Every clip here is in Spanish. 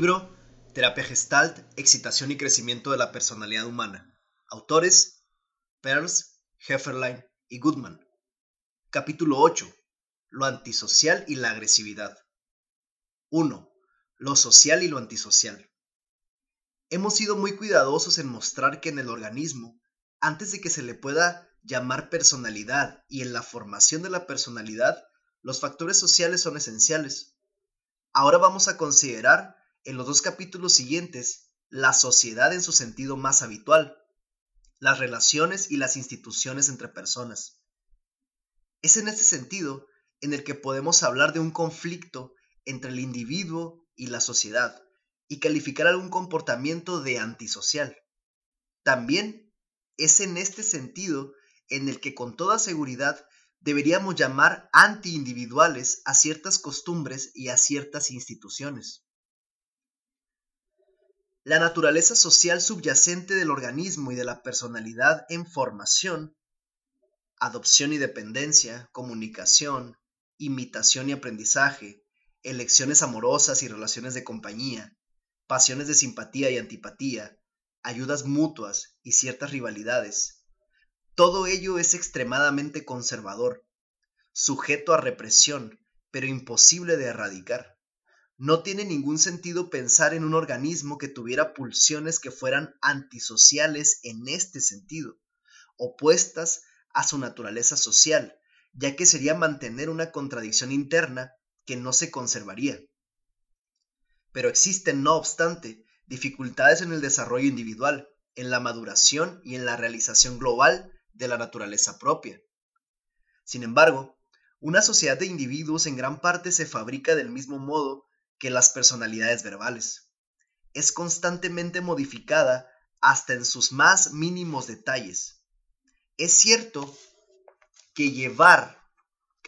Libro Terapia Gestalt, Excitación y Crecimiento de la Personalidad Humana. Autores Pearls, Hefferlein y Goodman. Capítulo 8. Lo antisocial y la agresividad. 1. Lo social y lo antisocial. Hemos sido muy cuidadosos en mostrar que en el organismo, antes de que se le pueda llamar personalidad y en la formación de la personalidad, los factores sociales son esenciales. Ahora vamos a considerar en los dos capítulos siguientes la sociedad en su sentido más habitual, las relaciones y las instituciones entre personas. Es en este sentido en el que podemos hablar de un conflicto entre el individuo y la sociedad y calificar algún comportamiento de antisocial. También es en este sentido en el que con toda seguridad deberíamos llamar antiindividuales a ciertas costumbres y a ciertas instituciones. La naturaleza social subyacente del organismo y de la personalidad en formación, adopción y dependencia, comunicación, imitación y aprendizaje, elecciones amorosas y relaciones de compañía, pasiones de simpatía y antipatía, ayudas mutuas y ciertas rivalidades. Todo ello es extremadamente conservador, sujeto a represión, pero imposible de erradicar. No tiene ningún sentido pensar en un organismo que tuviera pulsiones que fueran antisociales en este sentido, opuestas a su naturaleza social, ya que sería mantener una contradicción interna que no se conservaría. Pero existen, no obstante, dificultades en el desarrollo individual, en la maduración y en la realización global de la naturaleza propia. Sin embargo, una sociedad de individuos en gran parte se fabrica del mismo modo que las personalidades verbales. Es constantemente modificada hasta en sus más mínimos detalles. Es cierto que llevar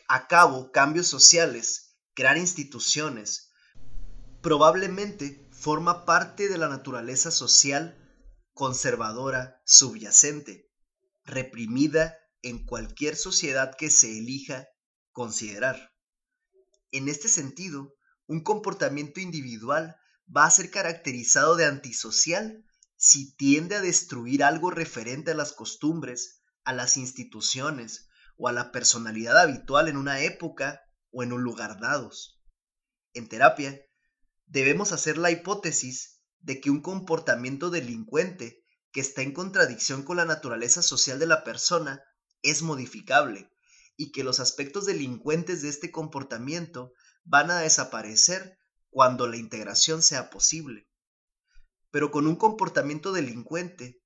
a cabo cambios sociales, crear instituciones, probablemente forma parte de la naturaleza social conservadora subyacente, reprimida en cualquier sociedad que se elija considerar. En este sentido, un comportamiento individual va a ser caracterizado de antisocial si tiende a destruir algo referente a las costumbres, a las instituciones o a la personalidad habitual en una época o en un lugar dados. En terapia, debemos hacer la hipótesis de que un comportamiento delincuente que está en contradicción con la naturaleza social de la persona es modificable y que los aspectos delincuentes de este comportamiento van a desaparecer cuando la integración sea posible. Pero con un comportamiento delincuente,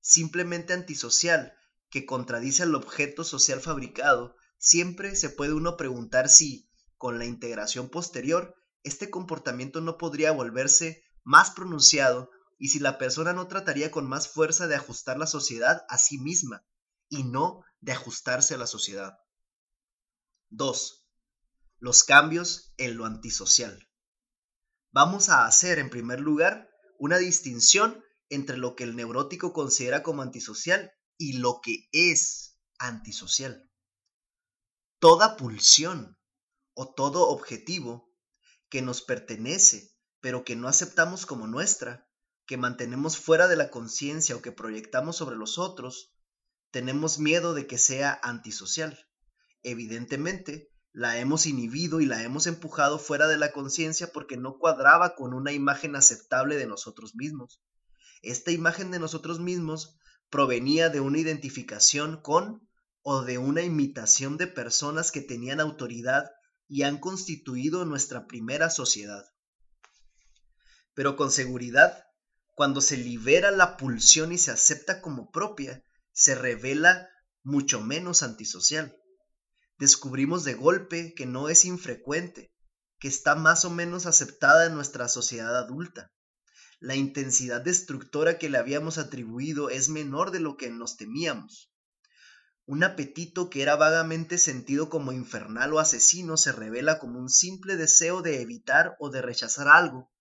simplemente antisocial, que contradice al objeto social fabricado, siempre se puede uno preguntar si, con la integración posterior, este comportamiento no podría volverse más pronunciado y si la persona no trataría con más fuerza de ajustar la sociedad a sí misma y no de ajustarse a la sociedad. 2 los cambios en lo antisocial. Vamos a hacer en primer lugar una distinción entre lo que el neurótico considera como antisocial y lo que es antisocial. Toda pulsión o todo objetivo que nos pertenece pero que no aceptamos como nuestra, que mantenemos fuera de la conciencia o que proyectamos sobre los otros, tenemos miedo de que sea antisocial. Evidentemente, la hemos inhibido y la hemos empujado fuera de la conciencia porque no cuadraba con una imagen aceptable de nosotros mismos. Esta imagen de nosotros mismos provenía de una identificación con o de una imitación de personas que tenían autoridad y han constituido nuestra primera sociedad. Pero con seguridad, cuando se libera la pulsión y se acepta como propia, se revela mucho menos antisocial descubrimos de golpe que no es infrecuente, que está más o menos aceptada en nuestra sociedad adulta. La intensidad destructora que le habíamos atribuido es menor de lo que nos temíamos. Un apetito que era vagamente sentido como infernal o asesino se revela como un simple deseo de evitar o de rechazar algo,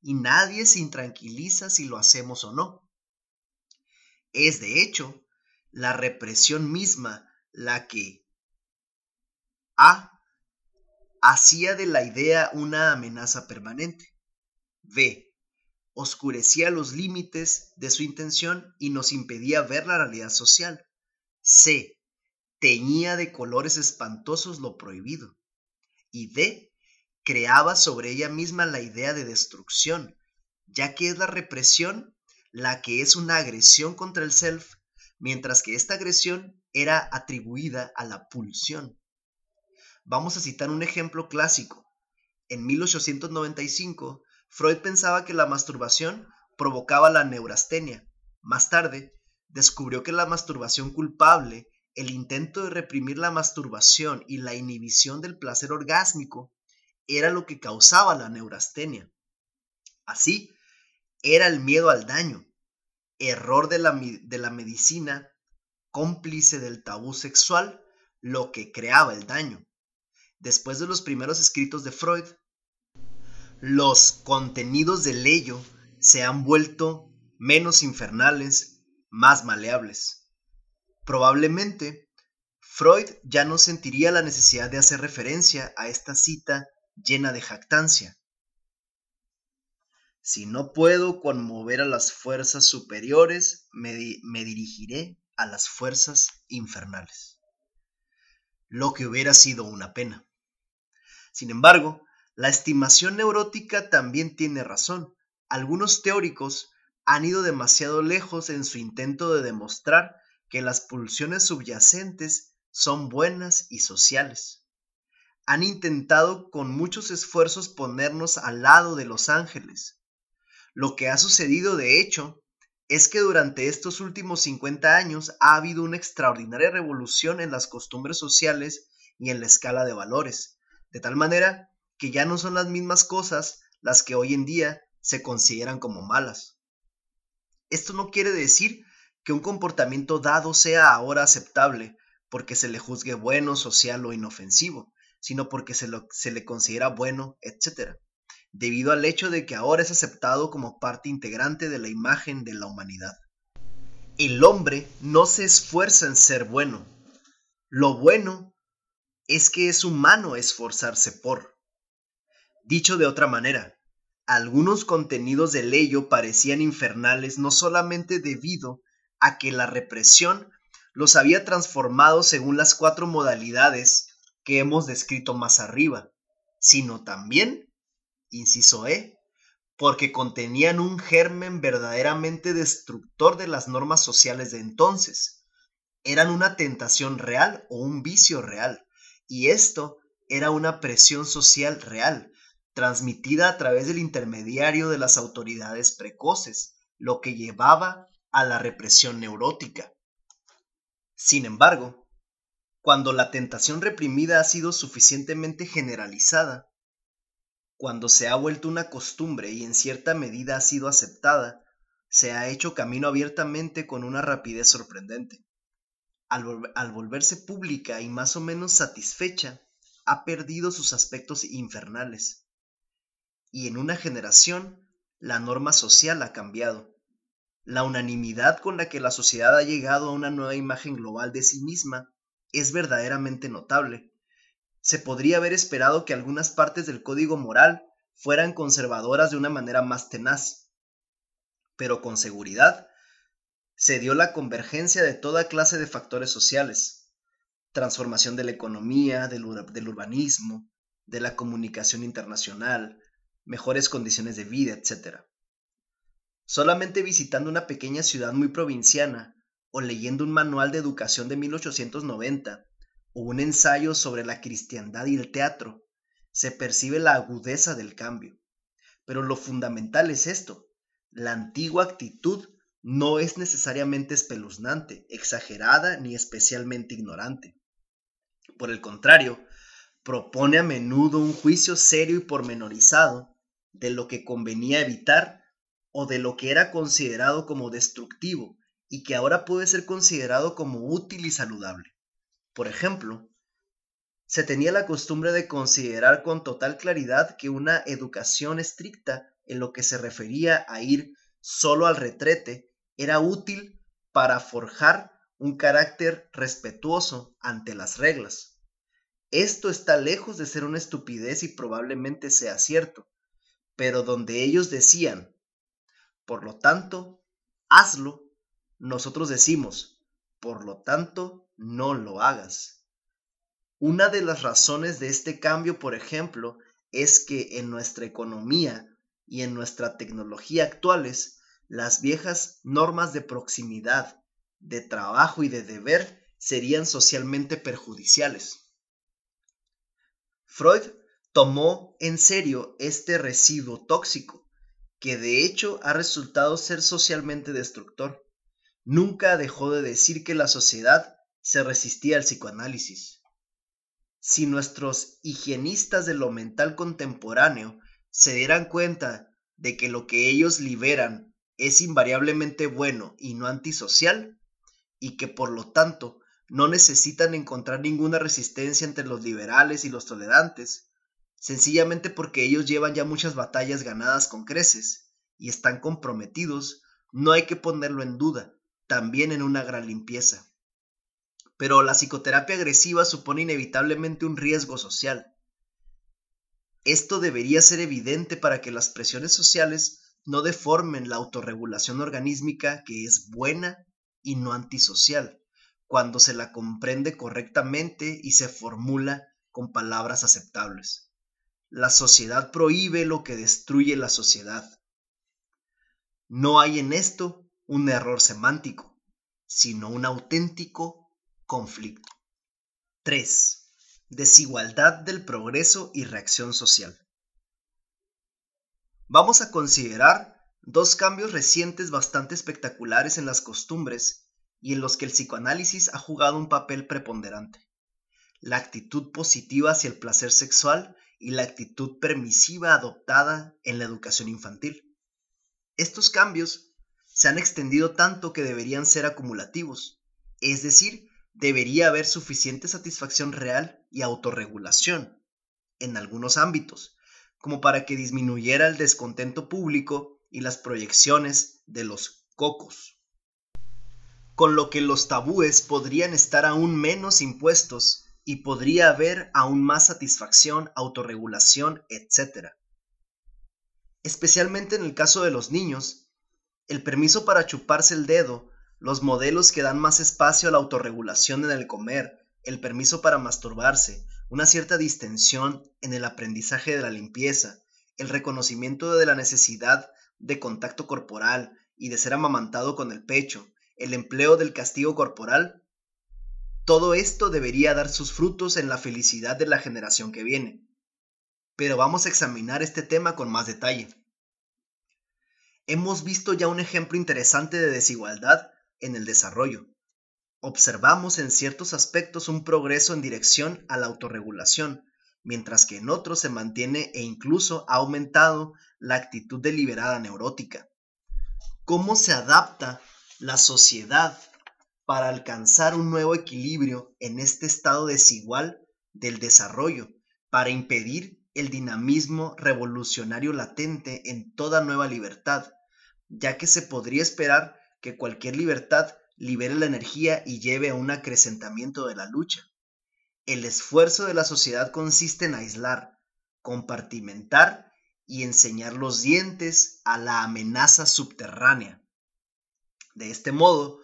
y nadie se intranquiliza si lo hacemos o no. Es, de hecho, la represión misma la que, a. Hacía de la idea una amenaza permanente. B. Oscurecía los límites de su intención y nos impedía ver la realidad social. C. Teñía de colores espantosos lo prohibido. Y D. Creaba sobre ella misma la idea de destrucción, ya que es la represión la que es una agresión contra el self, mientras que esta agresión era atribuida a la pulsión. Vamos a citar un ejemplo clásico. En 1895, Freud pensaba que la masturbación provocaba la neurastenia. Más tarde, descubrió que la masturbación culpable, el intento de reprimir la masturbación y la inhibición del placer orgásmico era lo que causaba la neurastenia. Así, era el miedo al daño, error de la, de la medicina, cómplice del tabú sexual, lo que creaba el daño. Después de los primeros escritos de Freud, los contenidos del ello se han vuelto menos infernales, más maleables. Probablemente, Freud ya no sentiría la necesidad de hacer referencia a esta cita llena de jactancia. Si no puedo conmover a las fuerzas superiores, me, me dirigiré a las fuerzas infernales. Lo que hubiera sido una pena. Sin embargo, la estimación neurótica también tiene razón. Algunos teóricos han ido demasiado lejos en su intento de demostrar que las pulsiones subyacentes son buenas y sociales. Han intentado con muchos esfuerzos ponernos al lado de los ángeles. Lo que ha sucedido, de hecho, es que durante estos últimos 50 años ha habido una extraordinaria revolución en las costumbres sociales y en la escala de valores, de tal manera que ya no son las mismas cosas las que hoy en día se consideran como malas. Esto no quiere decir que un comportamiento dado sea ahora aceptable porque se le juzgue bueno, social o inofensivo, sino porque se, se le considera bueno, etc., debido al hecho de que ahora es aceptado como parte integrante de la imagen de la humanidad. El hombre no se esfuerza en ser bueno. Lo bueno es que es humano esforzarse por. Dicho de otra manera, algunos contenidos del ello parecían infernales no solamente debido a que la represión los había transformado según las cuatro modalidades que hemos descrito más arriba, sino también, inciso E, porque contenían un germen verdaderamente destructor de las normas sociales de entonces. Eran una tentación real o un vicio real, y esto era una presión social real, transmitida a través del intermediario de las autoridades precoces, lo que llevaba a la represión neurótica. Sin embargo, cuando la tentación reprimida ha sido suficientemente generalizada, cuando se ha vuelto una costumbre y en cierta medida ha sido aceptada, se ha hecho camino abiertamente con una rapidez sorprendente. Al, volverse pública y más o menos satisfecha, ha perdido sus aspectos infernales y en una generación la norma social ha cambiado. La unanimidad con la que la sociedad ha llegado a una nueva imagen global de sí misma es verdaderamente notable. Se podría haber esperado que algunas partes del código moral fueran conservadoras de una manera más tenaz, pero con seguridad se dio la convergencia de toda clase de factores sociales, transformación de la economía, del, urbanismo, de la comunicación internacional, mejores condiciones de vida, etc. Solamente visitando una pequeña ciudad muy provinciana o leyendo un manual de educación de 1890 o un ensayo sobre la cristiandad y el teatro, se percibe la agudeza del cambio. Pero lo fundamental es esto, la antigua actitud no es necesariamente espeluznante, exagerada ni especialmente ignorante. Por el contrario, propone a menudo un juicio serio y pormenorizado de lo que convenía evitar o de lo que era considerado como destructivo y que ahora puede ser considerado como útil y saludable. Por ejemplo, se tenía la costumbre de considerar con total claridad que una educación estricta en lo que se refería a ir solo al retrete era útil para forjar un carácter respetuoso ante las reglas. Esto está lejos de ser una estupidez y probablemente sea cierto, pero donde ellos decían, por lo tanto, hazlo, nosotros decimos, por lo tanto, no lo hagas. Una de las razones de este cambio, por ejemplo, es que en nuestra economía y en nuestra tecnología actuales, las viejas normas de proximidad, de trabajo y de deber serían socialmente perjudiciales. Freud tomó en serio este residuo tóxico, que de hecho ha resultado ser socialmente destructor. Nunca dejó de decir que la sociedad se resistía al psicoanálisis. Si nuestros higienistas de lo mental contemporáneo se dieran cuenta de que lo que ellos liberan es invariablemente bueno y no antisocial, y que por lo tanto no necesitan encontrar ninguna resistencia entre los liberales y los tolerantes, sencillamente porque ellos llevan ya muchas batallas ganadas con creces y están comprometidos, no hay que ponerlo en duda, también en una gran limpieza. Pero la psicoterapia agresiva supone inevitablemente un riesgo social. Esto debería ser evidente para que las presiones sociales no deformen la autorregulación organísmica que es buena y no antisocial, cuando se la comprende correctamente y se formula con palabras aceptables. La sociedad prohíbe lo que destruye la sociedad. No hay en esto un error semántico, sino un auténtico conflicto. 3. Desigualdad del progreso y reacción social. Vamos a considerar dos cambios recientes bastante espectaculares en las costumbres y en los que el psicoanálisis ha jugado un papel preponderante. La actitud positiva hacia el placer sexual y la actitud permisiva adoptada en la educación infantil. Estos cambios se han extendido tanto que deberían ser acumulativos, es decir, debería haber suficiente satisfacción real y autorregulación en algunos ámbitos, como para que disminuyera el descontento público y las proyecciones de los cocos. Con lo que los tabúes podrían estar aún menos impuestos y podría haber aún más satisfacción, autorregulación, etc. Especialmente en el caso de los niños, el permiso para chuparse el dedo, los modelos que dan más espacio a la autorregulación en el comer, el permiso para masturbarse, una cierta distensión en el aprendizaje de la limpieza, el reconocimiento de la necesidad de contacto corporal y de ser amamantado con el pecho, el empleo del castigo corporal todo esto debería dar sus frutos en la felicidad de la generación que viene. Pero vamos a examinar este tema con más detalle. Hemos visto ya un ejemplo interesante de desigualdad en el desarrollo. Observamos en ciertos aspectos un progreso en dirección a la autorregulación, mientras que en otros se mantiene e incluso ha aumentado la actitud deliberada neurótica. ¿Cómo se adapta la sociedad para alcanzar un nuevo equilibrio en este estado desigual del desarrollo, para impedir el dinamismo revolucionario latente en toda nueva libertad, ya que se podría esperar que cualquier libertad libere la energía y lleve a un acrecentamiento de la lucha. El esfuerzo de la sociedad consiste en aislar, compartimentar y enseñar los dientes a la amenaza subterránea. De este modo,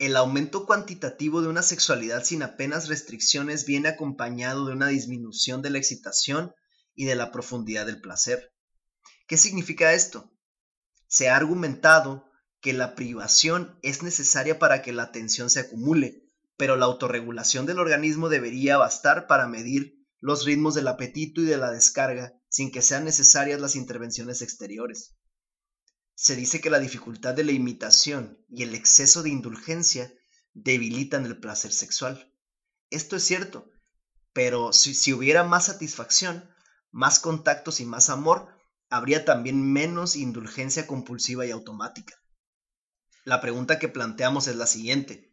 el aumento cuantitativo de una sexualidad sin apenas restricciones viene acompañado de una disminución de la excitación y de la profundidad del placer. ¿Qué significa esto? Se ha argumentado que la privación es necesaria para que la atención se acumule, pero la autorregulación del organismo debería bastar para medir los ritmos del apetito y de la descarga sin que sean necesarias las intervenciones exteriores se dice que la dificultad de la imitación y el exceso de indulgencia debilitan el placer sexual. Esto es cierto, pero si, hubiera más satisfacción, más contactos y más amor, habría también menos indulgencia compulsiva y automática. La pregunta que planteamos es la siguiente.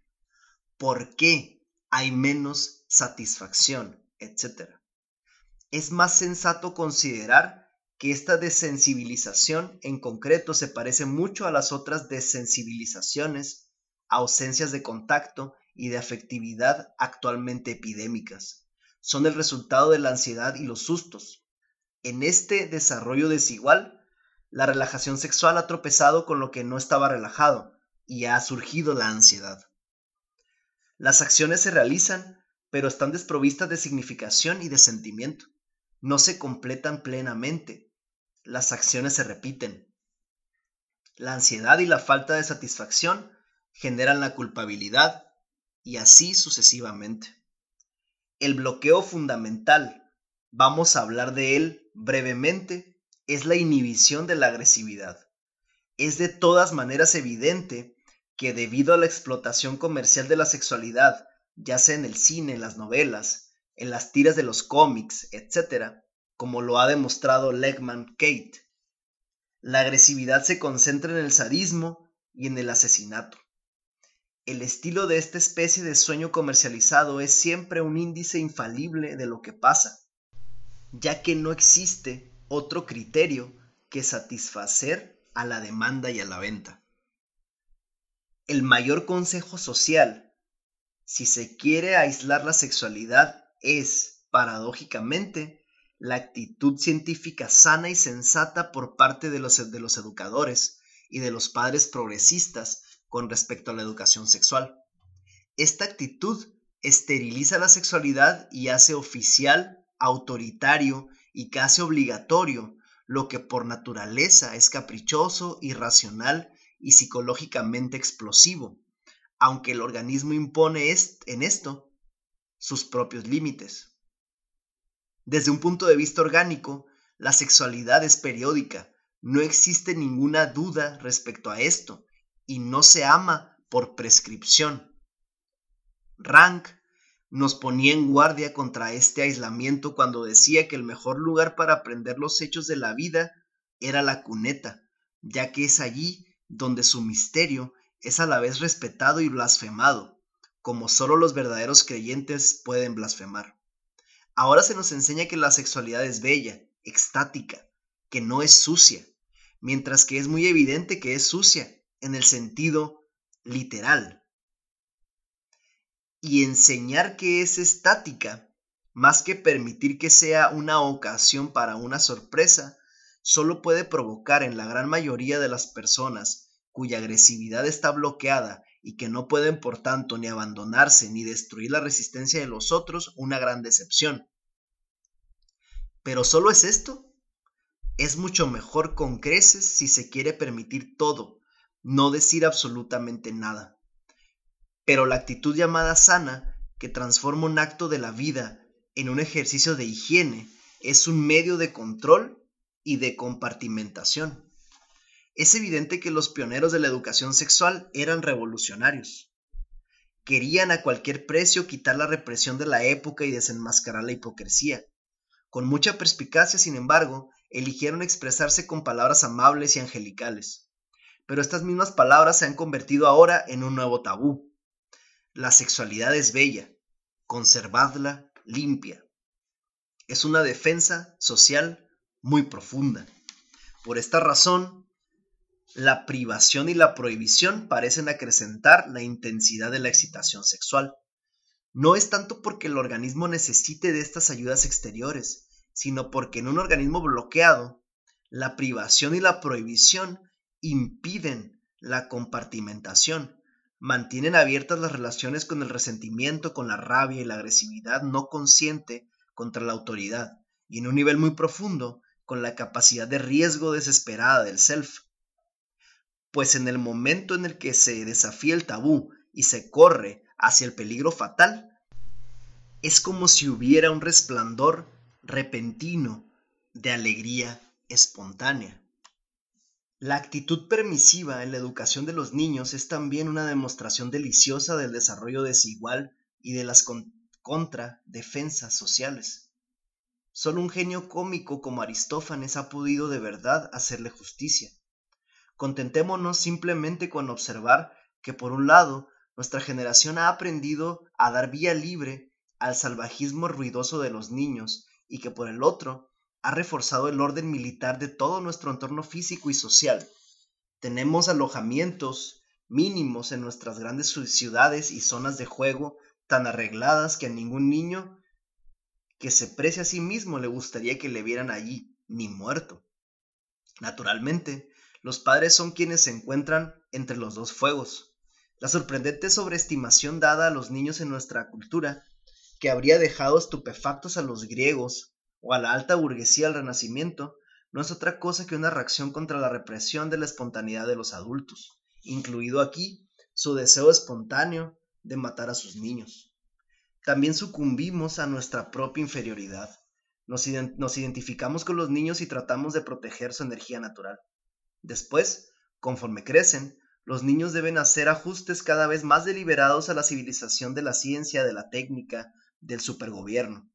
¿Por qué hay menos satisfacción, etcétera? Es más sensato considerar que esta desensibilización en concreto se parece mucho a las otras desensibilizaciones, ausencias de contacto y de afectividad actualmente epidémicas. Son el resultado de la ansiedad y los sustos. En este desarrollo desigual, la relajación sexual ha tropezado con lo que no estaba relajado y ha surgido la ansiedad. Las acciones se realizan, pero están desprovistas de significación y de sentimiento. No se completan plenamente. Las acciones se repiten. La ansiedad y la falta de satisfacción generan la culpabilidad y así sucesivamente. El bloqueo fundamental, vamos a hablar de él brevemente, es la inhibición de la agresividad. Es de todas maneras evidente que debido a la explotación comercial de la sexualidad, ya sea en el cine, en las novelas, en las tiras de los cómics, etc., como lo ha demostrado Legman Kate, la agresividad se concentra en el sadismo y en el asesinato. El estilo de esta especie de sueño comercializado es siempre un índice infalible de lo que pasa, ya que no existe otro criterio que satisfacer a la demanda y a la venta. El mayor consejo social, si se quiere aislar la sexualidad, es, paradójicamente, la actitud científica sana y sensata por parte de los, educadores y de los padres progresistas con respecto a la educación sexual. Esta actitud esteriliza la sexualidad y hace oficial, autoritario y casi obligatorio lo que por naturaleza es caprichoso, irracional y psicológicamente explosivo, aunque el organismo impone en esto sus propios límites. Desde un punto de vista orgánico, la sexualidad es periódica, no existe ninguna duda respecto a esto, y no se ama por prescripción. Rank nos ponía en guardia contra este aislamiento cuando decía que el mejor lugar para aprender los hechos de la vida era la cuneta, ya que es allí donde su misterio es a la vez respetado y blasfemado, como solo los verdaderos creyentes pueden blasfemar. Ahora se nos enseña que la sexualidad es bella, extática, que no es sucia, mientras que es muy evidente que es sucia en el sentido literal. Y enseñar que es estática, más que permitir que sea una ocasión para una sorpresa, solo puede provocar en la gran mayoría de las personas cuya agresividad está bloqueada y que no pueden por tanto ni abandonarse ni destruir la resistencia de los otros una gran decepción. Pero solo es esto. Es mucho mejor con creces si se quiere permitir todo, no decir absolutamente nada. Pero la actitud llamada sana, que transforma un acto de la vida en un ejercicio de higiene, es un medio de control y de compartimentación. Es evidente que los pioneros de la educación sexual eran revolucionarios. Querían a cualquier precio quitar la represión de la época y desenmascarar la hipocresía. Con mucha perspicacia, sin embargo, eligieron expresarse con palabras amables y angelicales. Pero estas mismas palabras se han convertido ahora en un nuevo tabú. La sexualidad es bella, conservadla limpia. Es una defensa social muy profunda. Por esta razón, la privación y la prohibición parecen acrecentar la intensidad de la excitación sexual. No es tanto porque el organismo necesite de estas ayudas exteriores, sino porque en un organismo bloqueado, la privación y la prohibición impiden la compartimentación, mantienen abiertas las relaciones con el resentimiento, con la rabia y la agresividad no consciente contra la autoridad, y en un nivel muy profundo con la capacidad de riesgo desesperada del self. Pues en el momento en el que se desafía el tabú y se corre hacia el peligro fatal, es como si hubiera un resplandor repentino de alegría espontánea. La actitud permisiva en la educación de los niños es también una demostración deliciosa del desarrollo desigual y de las contradefensas sociales. Solo un genio cómico como Aristófanes ha podido de verdad hacerle justicia. Contentémonos simplemente con observar que por un lado nuestra generación ha aprendido a dar vía libre al salvajismo ruidoso de los niños y que por el otro ha reforzado el orden militar de todo nuestro entorno físico y social. Tenemos alojamientos mínimos en nuestras grandes ciudades y zonas de juego tan arregladas que a ningún niño que se precie a sí mismo le gustaría que le vieran allí, ni muerto. Naturalmente, los padres son quienes se encuentran entre los dos fuegos. La sorprendente sobreestimación dada a los niños en nuestra cultura, que habría dejado estupefactos a los griegos o a la alta burguesía del Renacimiento, no es otra cosa que una reacción contra la represión de la espontaneidad de los adultos, incluido aquí su deseo espontáneo de matar a sus niños. También sucumbimos a nuestra propia inferioridad. Nos, identificamos con los niños y tratamos de proteger su energía natural. Después, conforme crecen, los niños deben hacer ajustes cada vez más deliberados a la civilización de la ciencia, de la técnica, del supergobierno.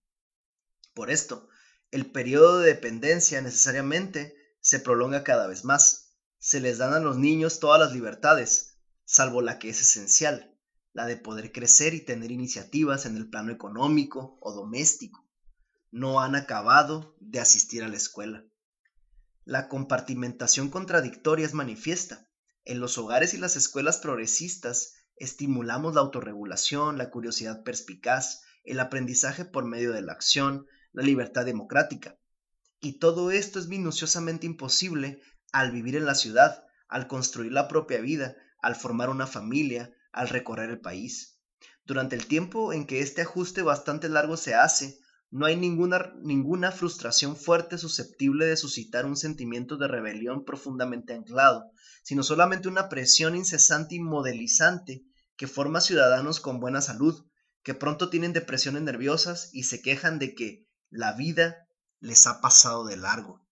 Por esto, el periodo de dependencia necesariamente se prolonga cada vez más. Se les dan a los niños todas las libertades, salvo la que es esencial, la de poder crecer y tener iniciativas en el plano económico o doméstico. No han acabado de asistir a la escuela. La compartimentación contradictoria es manifiesta. En los hogares y las escuelas progresistas estimulamos la autorregulación, la curiosidad perspicaz, el aprendizaje por medio de la acción, la libertad democrática. Y todo esto es minuciosamente imposible al vivir en la ciudad, al construir la propia vida, al formar una familia, al recorrer el país. Durante el tiempo en que este ajuste bastante largo se hace, no hay ninguna, ninguna frustración fuerte susceptible de suscitar un sentimiento de rebelión profundamente anclado, sino solamente una presión incesante y modelizante que forma ciudadanos con buena salud, que pronto tienen depresiones nerviosas y se quejan de que la vida les ha pasado de largo.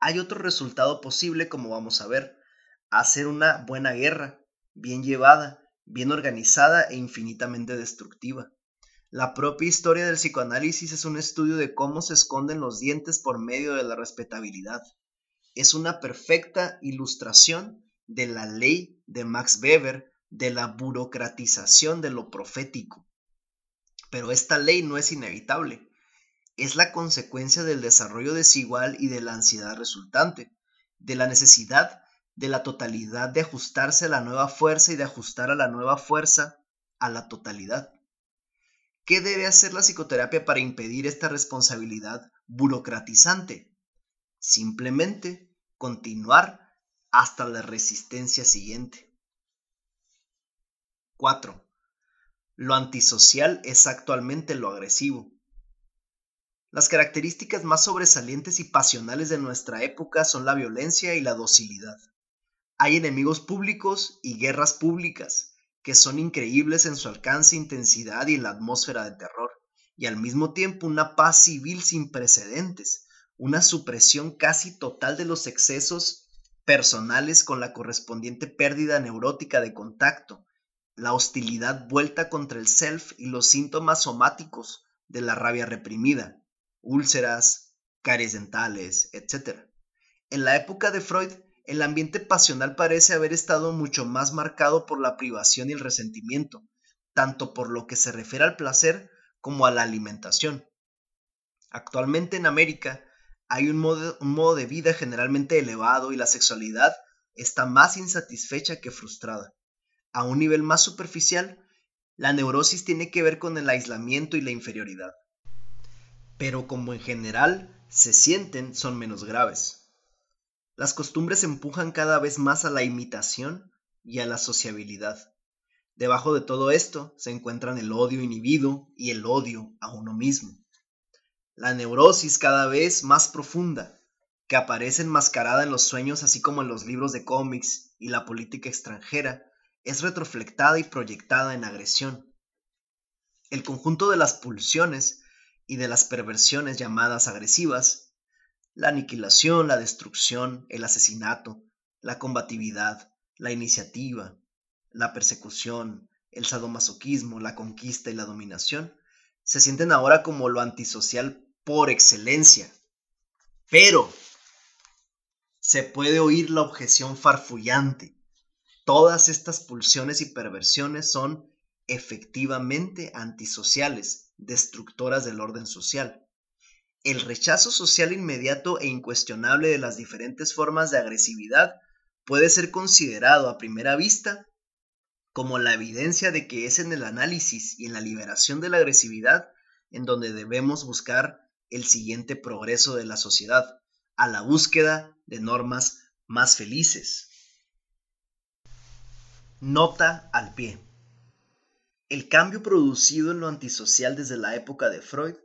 Hay otro resultado posible, como vamos a ver, hacer una buena guerra, bien llevada, bien organizada e infinitamente destructiva. La propia historia del psicoanálisis es un estudio de cómo se esconden los dientes por medio de la respetabilidad. Es una perfecta ilustración de la ley de Max Weber de la burocratización de lo profético. Pero esta ley no es inevitable. Es la consecuencia del desarrollo desigual y de la ansiedad resultante, de la necesidad de la totalidad de ajustarse a la nueva fuerza y de ajustar a la nueva fuerza a la totalidad. ¿Qué debe hacer la psicoterapia para impedir esta responsabilidad burocratizante? Simplemente continuar hasta la resistencia siguiente. 4. Lo antisocial es actualmente lo agresivo. Las características más sobresalientes y pasionales de nuestra época son la violencia y la docilidad. Hay enemigos públicos y guerras públicas, que son increíbles en su alcance, intensidad y en la atmósfera de terror, y al mismo tiempo una paz civil sin precedentes, una supresión casi total de los excesos personales con la correspondiente pérdida neurótica de contacto, la hostilidad vuelta contra el self y los síntomas somáticos de la rabia reprimida, úlceras, caries dentales, etc. En la época de Freud, el ambiente pasional parece haber estado mucho más marcado por la privación y el resentimiento, tanto por lo que se refiere al placer como a la alimentación. Actualmente en América hay un modo, de vida generalmente elevado y la sexualidad está más insatisfecha que frustrada. A un nivel más superficial, la neurosis tiene que ver con el aislamiento y la inferioridad. Pero como en general se sienten, son menos graves. Las costumbres empujan cada vez más a la imitación y a la sociabilidad. Debajo de todo esto se encuentran el odio inhibido y el odio a uno mismo. La neurosis cada vez más profunda, que aparece enmascarada en los sueños así como en los libros de cómics y la política extranjera, es retroflectada y proyectada en agresión. El conjunto de las pulsiones y de las perversiones llamadas agresivas la aniquilación, la destrucción, el asesinato, la combatividad, la iniciativa, la persecución, el sadomasoquismo, la conquista y la dominación, se sienten ahora como lo antisocial por excelencia. Pero se puede oír la objeción farfullante. Todas estas pulsiones y perversiones son efectivamente antisociales, destructoras del orden social. El rechazo social inmediato e incuestionable de las diferentes formas de agresividad puede ser considerado a primera vista como la evidencia de que es en el análisis y en la liberación de la agresividad en donde debemos buscar el siguiente progreso de la sociedad, a la búsqueda de normas más felices. Nota al pie. El cambio producido en lo antisocial desde la época de Freud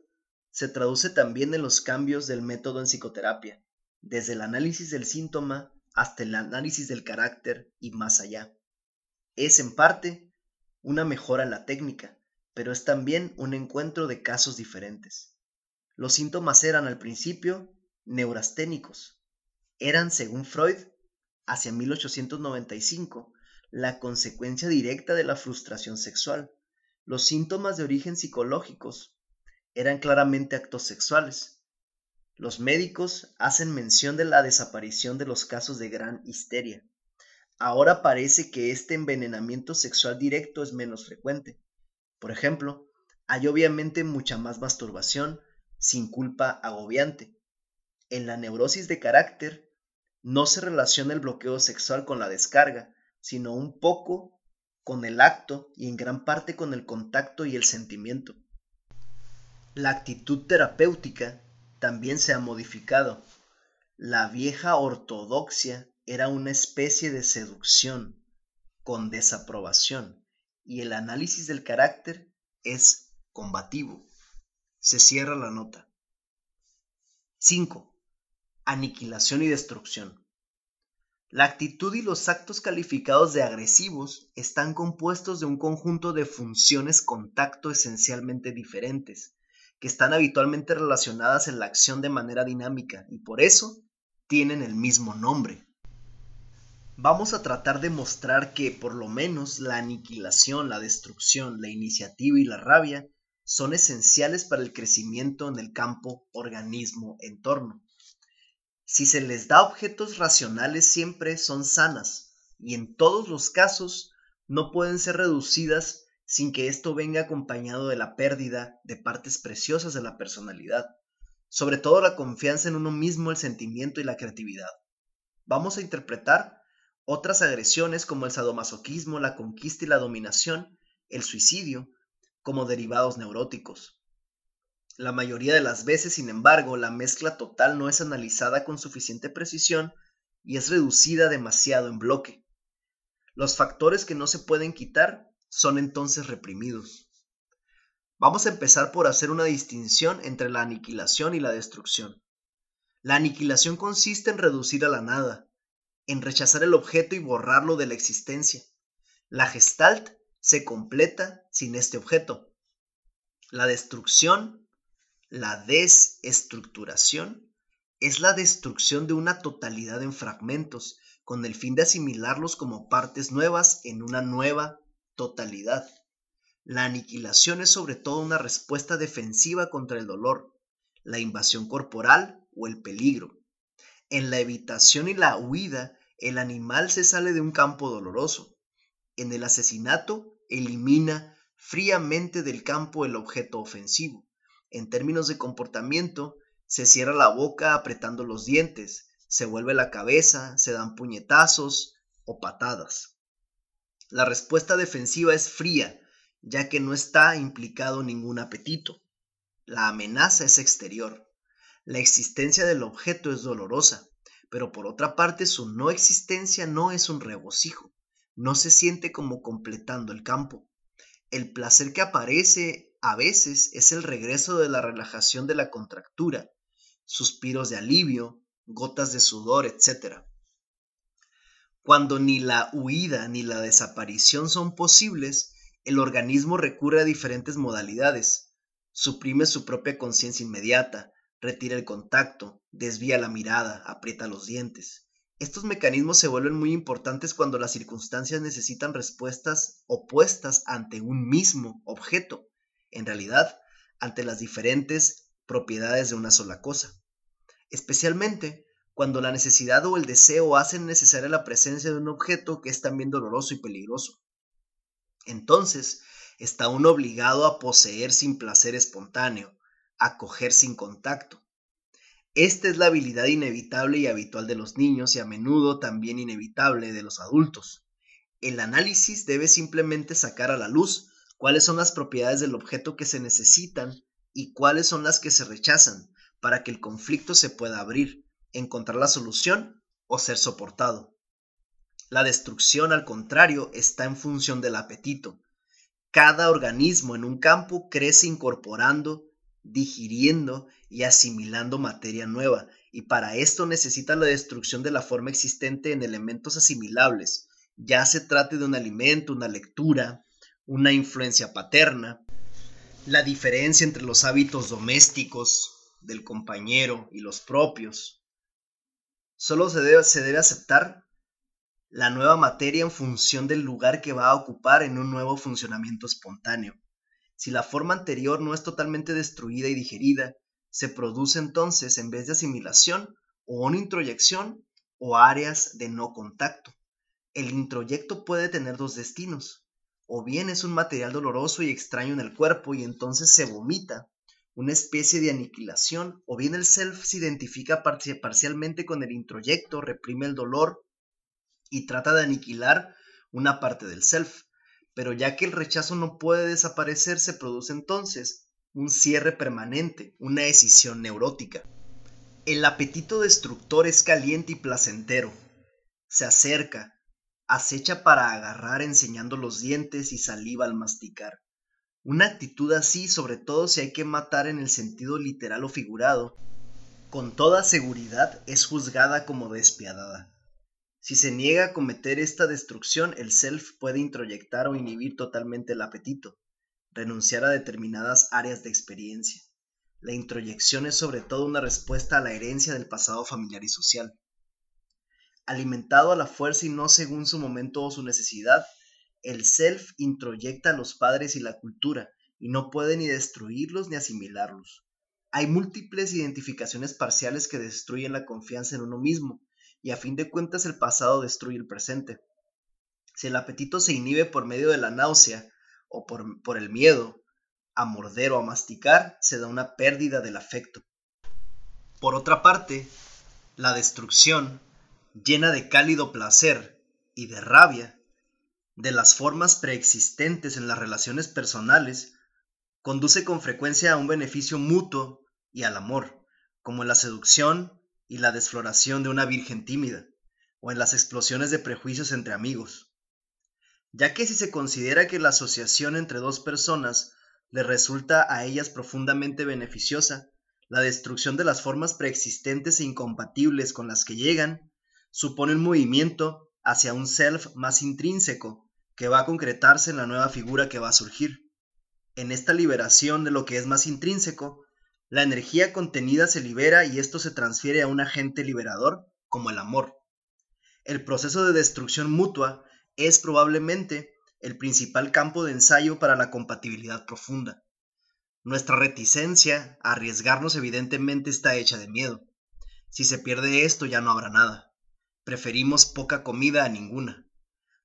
se traduce también en los cambios del método en psicoterapia, desde el análisis del síntoma hasta el análisis del carácter y más allá. Es en parte una mejora en la técnica, pero es también un encuentro de casos diferentes. Los síntomas eran al principio neurasténicos. Eran, según Freud, hacia 1895, la consecuencia directa de la frustración sexual. Los síntomas de origen psicológicos eran claramente actos sexuales. Los médicos hacen mención de la desaparición de los casos de gran histeria. Ahora parece que este envenenamiento sexual directo es menos frecuente. Por ejemplo, hay obviamente mucha más masturbación sin culpa agobiante. En la neurosis de carácter no se relaciona el bloqueo sexual con la descarga, sino un poco con el acto y en gran parte con el contacto y el sentimiento. La actitud terapéutica también se ha modificado. La vieja ortodoxia era una especie de seducción con desaprobación y el análisis del carácter es combativo. Se cierra la nota. 5. Aniquilación y destrucción. La actitud y los actos calificados de agresivos están compuestos de un conjunto de funciones contacto esencialmente diferentes, están habitualmente relacionadas en la acción de manera dinámica y por eso tienen el mismo nombre vamos a tratar de mostrar que por lo menos la aniquilación, la destrucción, la iniciativa y la rabia son esenciales para el crecimiento en el campo organismo-entorno. Si se les da objetos racionales siempre son sanas y en todos los casos no pueden ser reducidas sin que esto venga acompañado de la pérdida de partes preciosas de la personalidad, sobre todo la confianza en uno mismo, el sentimiento y la creatividad. Vamos a interpretar otras agresiones como el sadomasoquismo, la conquista y la dominación, el suicidio, como derivados neuróticos. La mayoría de las veces, sin embargo, la mezcla total no es analizada con suficiente precisión y es reducida demasiado en bloque. Los factores que no se pueden quitar son entonces reprimidos. Vamos a empezar por hacer una distinción entre la aniquilación y la destrucción. La aniquilación consiste en reducir a la nada, en rechazar el objeto y borrarlo de la existencia. La gestalt se completa sin este objeto. La destrucción, la desestructuración, es la destrucción de una totalidad en fragmentos, con el fin de asimilarlos como partes nuevas en una nueva totalidad. La aniquilación es sobre todo una respuesta defensiva contra el dolor, la invasión corporal o el peligro. En la evitación y la huida, el animal se sale de un campo doloroso. En el asesinato, elimina fríamente del campo el objeto ofensivo. En términos de comportamiento, se cierra la boca apretando los dientes, se vuelve la cabeza, se dan puñetazos o patadas. La respuesta defensiva es fría, ya que no está implicado ningún apetito. La amenaza es exterior. La existencia del objeto es dolorosa, pero por otra parte su no existencia no es un regocijo, no se siente como completando el campo. El placer que aparece a veces es el regreso de la relajación de la contractura, suspiros de alivio, gotas de sudor, etc. Cuando ni la huida ni la desaparición son posibles, el organismo recurre a diferentes modalidades. Suprime su propia conciencia inmediata, retira el contacto, desvía la mirada, aprieta los dientes. Estos mecanismos se vuelven muy importantes cuando las circunstancias necesitan respuestas opuestas ante un mismo objeto, en realidad, ante las diferentes propiedades de una sola cosa. Especialmente cuando la necesidad o el deseo hacen necesaria la presencia de un objeto que es también doloroso y peligroso. Entonces, está uno obligado a poseer sin placer espontáneo, acoger sin contacto. Esta es la habilidad inevitable y habitual de los niños y a menudo también inevitable de los adultos. El análisis debe simplemente sacar a la luz cuáles son las propiedades del objeto que se necesitan y cuáles son las que se rechazan para que el conflicto se pueda abrir, encontrar la solución o ser soportado. La destrucción, al contrario, está en función del apetito. Cada organismo en un campo crece incorporando, digiriendo y asimilando materia nueva, y para esto necesita la destrucción de la forma existente en elementos asimilables, ya se trate de un alimento, una lectura, una influencia paterna, la diferencia entre los hábitos domésticos del compañero y los propios. Solo se debe, se debe aceptar la nueva materia en función del lugar que va a ocupar en un nuevo funcionamiento espontáneo. Si la forma anterior no es totalmente destruida y digerida, se produce entonces, en vez de asimilación, o una introyección o áreas de no contacto. El introyecto puede tener dos destinos, o bien es un material doloroso y extraño en el cuerpo y entonces se vomita, una especie de aniquilación, o bien el self se identifica parcialmente con el introyecto, reprime el dolor y trata de aniquilar una parte del self. Pero ya que el rechazo no puede desaparecer, se produce entonces un cierre permanente, una decisión neurótica. El apetito destructor es caliente y placentero. Se acerca, acecha para agarrar enseñando los dientes y saliva al masticar. Una actitud así, sobre todo si hay que matar en el sentido literal o figurado, con toda seguridad es juzgada como despiadada. Si se niega a cometer esta destrucción, el self puede introyectar o inhibir totalmente el apetito, renunciar a determinadas áreas de experiencia. La introyección es sobre todo una respuesta a la herencia del pasado familiar y social alimentado a la fuerza y no según su momento o su necesidad, el self introyecta a los padres y la cultura, y no puede ni destruirlos ni asimilarlos. Hay múltiples identificaciones parciales que destruyen la confianza en uno mismo, y a fin de cuentas el pasado destruye el presente. Si el apetito se inhibe por medio de la náusea o por, por el miedo, a morder o a masticar, se da una pérdida del afecto. Por otra parte, la destrucción llena de cálido placer y de rabia, de las formas preexistentes en las relaciones personales, conduce con frecuencia a un beneficio mutuo y al amor, como en la seducción y la desfloración de una virgen tímida, o en las explosiones de prejuicios entre amigos. Ya que si se considera que la asociación entre dos personas le resulta a ellas profundamente beneficiosa, la destrucción de las formas preexistentes e incompatibles con las que llegan supone un movimiento hacia un self más intrínseco que va a concretarse en la nueva figura que va a surgir. En esta liberación de lo que es más intrínseco, la energía contenida se libera y esto se transfiere a un agente liberador como el amor. El proceso de destrucción mutua es probablemente el principal campo de ensayo para la compatibilidad profunda. Nuestra reticencia a arriesgarnos evidentemente está hecha de miedo. Si se pierde esto ya no habrá nada. Preferimos poca comida a ninguna.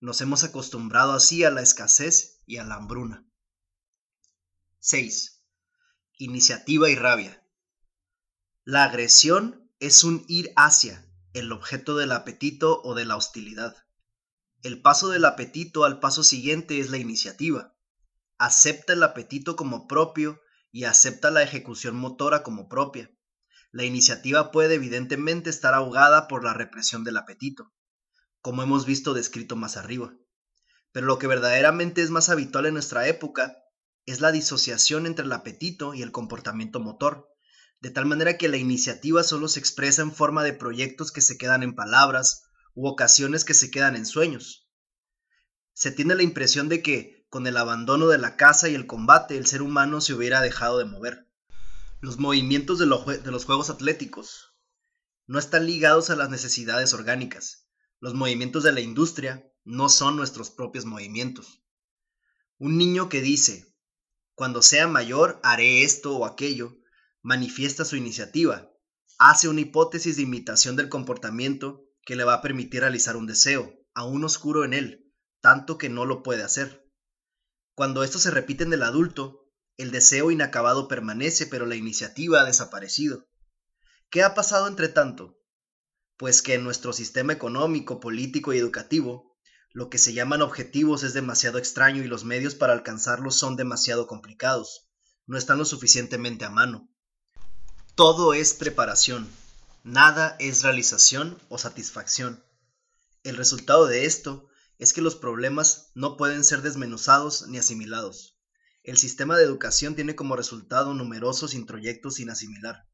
Nos hemos acostumbrado así a la escasez y a la hambruna. 6. Iniciativa y rabia. La agresión es un ir hacia el objeto del apetito o de la hostilidad. El paso del apetito al paso siguiente es la iniciativa. Acepta el apetito como propio y acepta la ejecución motora como propia. La iniciativa puede evidentemente estar ahogada por la represión del apetito, como hemos visto descrito más arriba. Pero lo que verdaderamente es más habitual en nuestra época es la disociación entre el apetito y el comportamiento motor, de tal manera que la iniciativa solo se expresa en forma de proyectos que se quedan en palabras u ocasiones que se quedan en sueños. Se tiene la impresión de que, con el abandono de la caza y el combate, el ser humano se hubiera dejado de mover. Los movimientos de, los juegos atléticos no están ligados a las necesidades orgánicas. Los movimientos de la industria no son nuestros propios movimientos. Un niño que dice, cuando sea mayor haré esto o aquello, manifiesta su iniciativa, hace una hipótesis de imitación del comportamiento que le va a permitir realizar un deseo, aún oscuro en él, tanto que no lo puede hacer. Cuando esto se repite en el adulto, el deseo inacabado permanece, pero la iniciativa ha desaparecido. ¿Qué ha pasado entre tanto? Pues que en nuestro sistema económico, político y educativo, lo que se llaman objetivos es demasiado extraño y los medios para alcanzarlos son demasiado complicados, no están lo suficientemente a mano. Todo es preparación. Nada es realización o satisfacción. El resultado de esto es que los problemas no pueden ser desmenuzados ni asimilados. El sistema de educación tiene como resultado numerosos introyectos sin asimilar.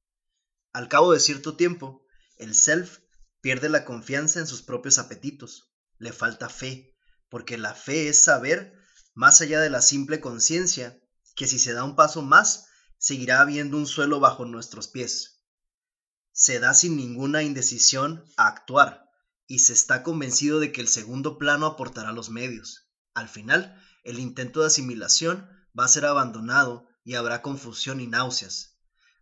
Al cabo de cierto tiempo, el self pierde la confianza en sus propios apetitos, le falta fe, porque la fe es saber, más allá de la simple conciencia, que si se da un paso más, seguirá habiendo un suelo bajo nuestros pies. Se da sin ninguna indecisión a actuar, y se está convencido de que el segundo plano aportará los medios. Al final, el intento de asimilación va a ser abandonado y habrá confusión y náuseas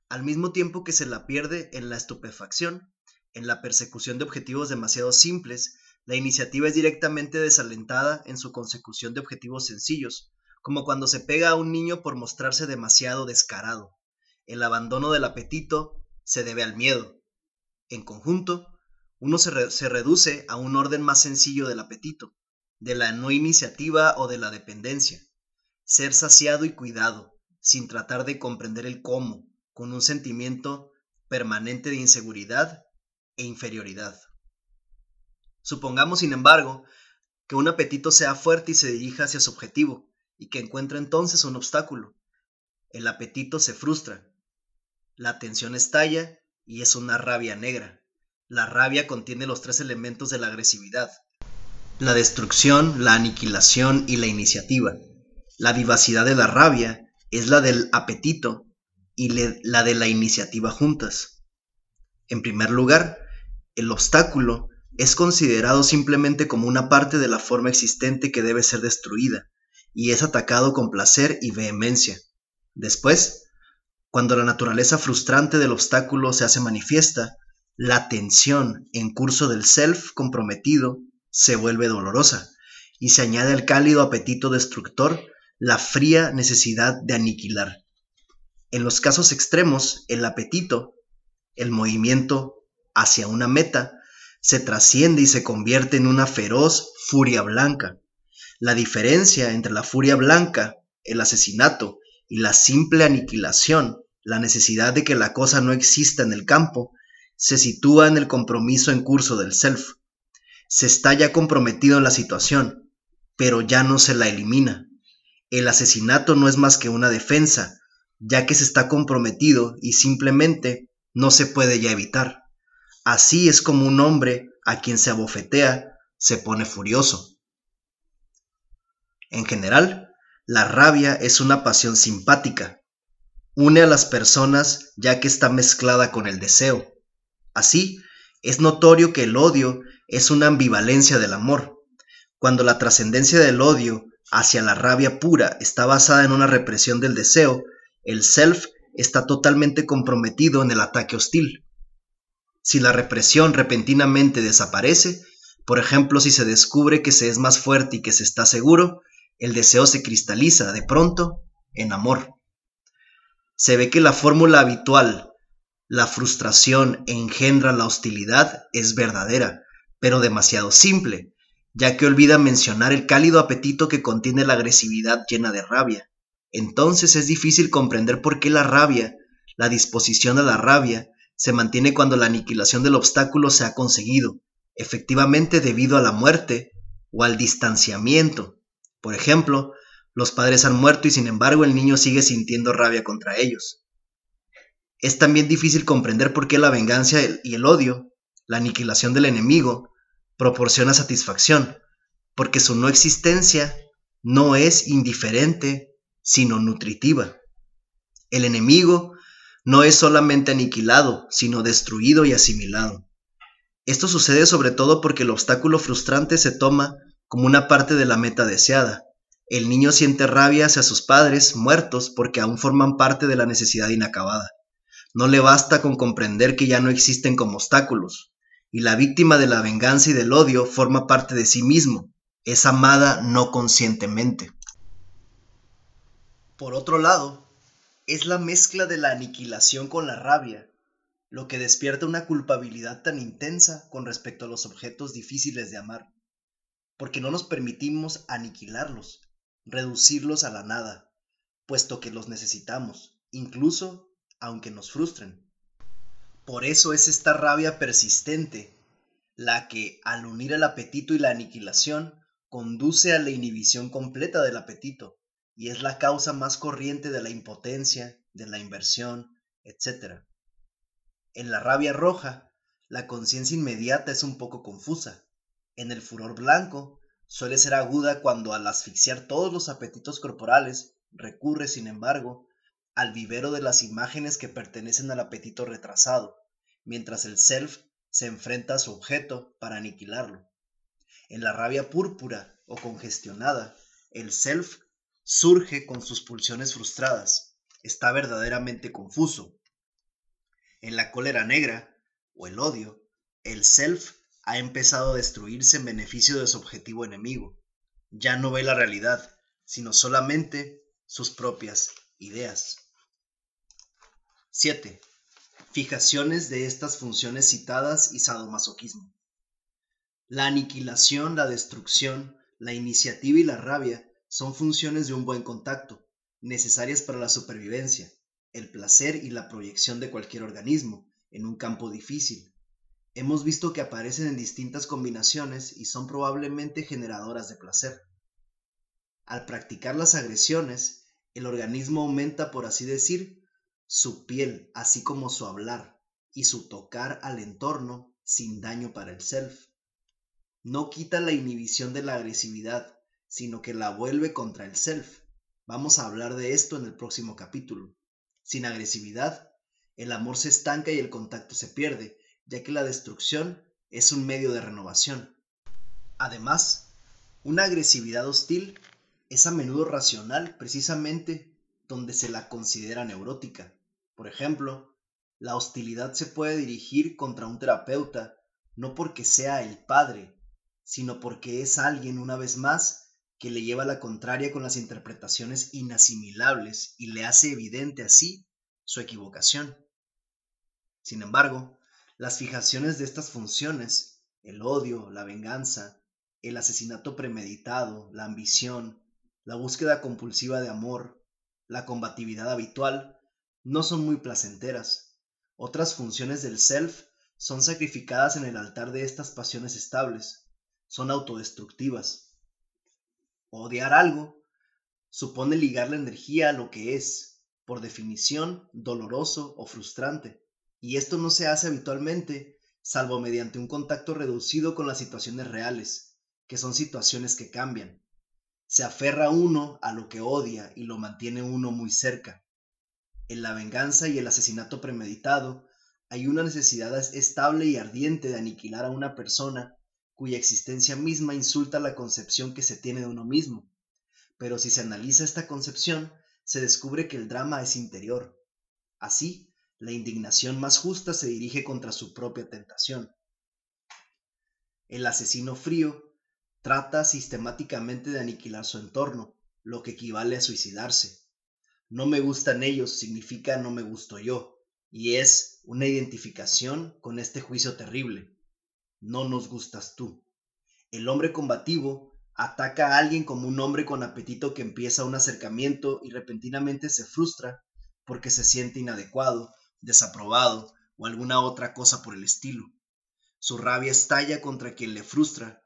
al mismo tiempo que se la pierde en la estupefacción, en la persecución de objetivos demasiado simples, la iniciativa es directamente desalentada en su consecución de objetivos sencillos, como cuando se pega a un niño por mostrarse demasiado descarado. El abandono del apetito se debe al miedo. En conjunto, uno se, se reduce a un orden más sencillo del apetito, de la no iniciativa o de la dependencia. Ser saciado y cuidado, sin tratar de comprender el cómo, con un sentimiento permanente de inseguridad e inferioridad. Supongamos, sin embargo, que un apetito sea fuerte y se dirija hacia su objetivo, y que encuentre entonces un obstáculo. El apetito se frustra. La tensión estalla y es una rabia negra. La rabia contiene los tres elementos de la agresividad. La destrucción, la aniquilación y la iniciativa. La vivacidad de la rabia es la del apetito y la de la iniciativa juntas. En primer lugar, el obstáculo es considerado simplemente como una parte de la forma existente que debe ser destruida, y es atacado con placer y vehemencia. Después, cuando la naturaleza frustrante del obstáculo se hace manifiesta, la tensión en curso del self comprometido se vuelve dolorosa, y se añade al cálido apetito destructor la fría necesidad de aniquilar. En los casos extremos, el apetito, el movimiento hacia una meta, se trasciende y se convierte en una feroz furia blanca. La diferencia entre la furia blanca, el asesinato y la simple aniquilación, la necesidad de que la cosa no exista en el campo, se sitúa en el compromiso en curso del self. Se está ya comprometido en la situación, pero ya no se la elimina. El asesinato no es más que una defensa, ya que se está comprometido y simplemente no se puede ya evitar. Así es como un hombre a quien se abofetea se pone furioso. En general, la rabia es una pasión simpática. Une a las personas ya que está mezclada con el deseo. Así, es notorio que el odio es una ambivalencia del amor. Cuando la trascendencia del odio hacia la rabia pura está basada en una represión del deseo, el self está totalmente comprometido en el ataque hostil. Si la represión repentinamente desaparece, por ejemplo, si se descubre que se es más fuerte y que se está seguro, el deseo se cristaliza de pronto en amor. Se ve que la fórmula habitual, la frustración engendra la hostilidad, es verdadera, pero demasiado simple, ya que olvida mencionar el cálido apetito que contiene la agresividad llena de rabia. Entonces es difícil comprender por qué la rabia, la disposición a la rabia, se mantiene cuando la aniquilación del obstáculo se ha conseguido, efectivamente debido a la muerte o al distanciamiento. Por ejemplo, los padres han muerto y sin embargo el niño sigue sintiendo rabia contra ellos. Es también difícil comprender por qué la venganza y el odio, la aniquilación del enemigo, proporciona satisfacción, porque su no existencia no es indiferente sino nutritiva. El enemigo no es solamente aniquilado, sino destruido y asimilado. Esto sucede sobre todo porque el obstáculo frustrante se toma como una parte de la meta deseada. El niño siente rabia hacia sus padres muertos porque aún forman parte de la necesidad inacabada. No le basta con comprender que ya no existen como obstáculos, y la víctima de la venganza y del odio forma parte de sí mismo, es amada no conscientemente. Por otro lado, es la mezcla de la aniquilación con la rabia, lo que despierta una culpabilidad tan intensa con respecto a los objetos difíciles de amar, porque no nos permitimos aniquilarlos, reducirlos a la nada, puesto que los necesitamos, incluso aunque nos frustren. Por eso es esta rabia persistente la que, al unir el apetito y la aniquilación, conduce a la inhibición completa del apetito y es la causa más corriente de la impotencia, de la inversión, etc. En la rabia roja, la conciencia inmediata es un poco confusa. En el furor blanco, suele ser aguda cuando al asfixiar todos los apetitos corporales, recurre, sin embargo, al vivero de las imágenes que pertenecen al apetito retrasado, mientras el self se enfrenta a su objeto para aniquilarlo. En la rabia púrpura o congestionada, el self surge con sus pulsiones frustradas, está verdaderamente confuso. En la cólera negra o el odio, el self ha empezado a destruirse en beneficio de su objetivo enemigo. Ya no ve la realidad, sino solamente sus propias ideas. 7. Fijaciones de estas funciones citadas y sadomasoquismo. La aniquilación, la destrucción, la iniciativa y la rabia son funciones de un buen contacto, necesarias para la supervivencia, el placer y la proyección de cualquier organismo en un campo difícil. Hemos visto que aparecen en distintas combinaciones y son probablemente generadoras de placer. Al practicar las agresiones, el organismo aumenta, por así decir, su piel, así como su hablar y su tocar al entorno sin daño para el self. No quita la inhibición de la agresividad, sino que la vuelve contra el self. Vamos a hablar de esto en el próximo capítulo. Sin agresividad, el amor se estanca y el contacto se pierde, ya que la destrucción es un medio de renovación. Además, una agresividad hostil es a menudo racional precisamente donde se la considera neurótica. Por ejemplo, la hostilidad se puede dirigir contra un terapeuta no porque sea el padre, sino porque es alguien, una vez más, que le lleva la contraria con las interpretaciones inasimilables y le hace evidente así su equivocación. Sin embargo, las fijaciones de estas funciones, el odio, la venganza, el asesinato premeditado, la ambición, la búsqueda compulsiva de amor, la combatividad habitual, no son muy placenteras. Otras funciones del self son sacrificadas en el altar de estas pasiones estables, son autodestructivas. Odiar algo supone ligar la energía a lo que es, por definición, doloroso o frustrante, y esto no se hace habitualmente, salvo mediante un contacto reducido con las situaciones reales, que son situaciones que cambian. Se aferra uno a lo que odia y lo mantiene uno muy cerca. En la venganza y el asesinato premeditado hay una necesidad estable y ardiente de aniquilar a una persona cuya existencia misma insulta la concepción que se tiene de uno mismo. Pero si se analiza esta concepción, se descubre que el drama es interior. Así, la indignación más justa se dirige contra su propia tentación. El asesino frío trata sistemáticamente de aniquilar su entorno, lo que equivale a suicidarse. No me gustan ellos significa no me gusto yo, y es una identificación con este juicio terrible. No nos gustas tú. El hombre combativo ataca a alguien como un hombre con apetito que empieza un acercamiento y repentinamente se frustra porque se siente inadecuado, desaprobado o alguna otra cosa por el estilo. Su rabia estalla contra quien le frustra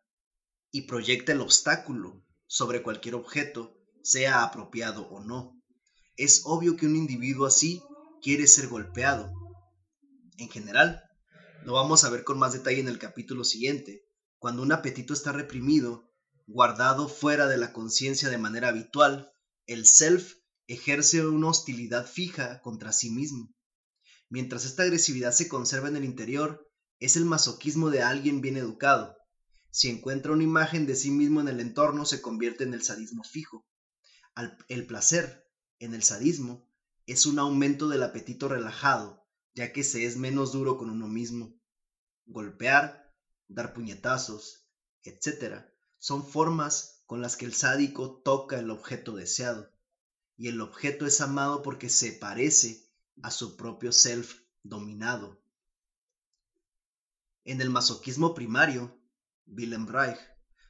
y proyecta el obstáculo sobre cualquier objeto, sea apropiado o no. Es obvio que un individuo así quiere ser golpeado. En general, lo vamos a ver con más detalle en el capítulo siguiente, cuando un apetito está reprimido, guardado fuera de la conciencia de manera habitual, el self ejerce una hostilidad fija contra sí mismo. Mientras esta agresividad se conserva en el interior, es el masoquismo de alguien bien educado, si encuentra una imagen de sí mismo en el entorno, se convierte en el sadismo fijo. el placer, en el sadismo, es un aumento del apetito relajado, ya que se es menos duro con uno mismo. Golpear, dar puñetazos, etc., son formas con las que el sádico toca el objeto deseado, y el objeto es amado porque se parece a su propio self dominado. En el masoquismo primario, Willem Reich,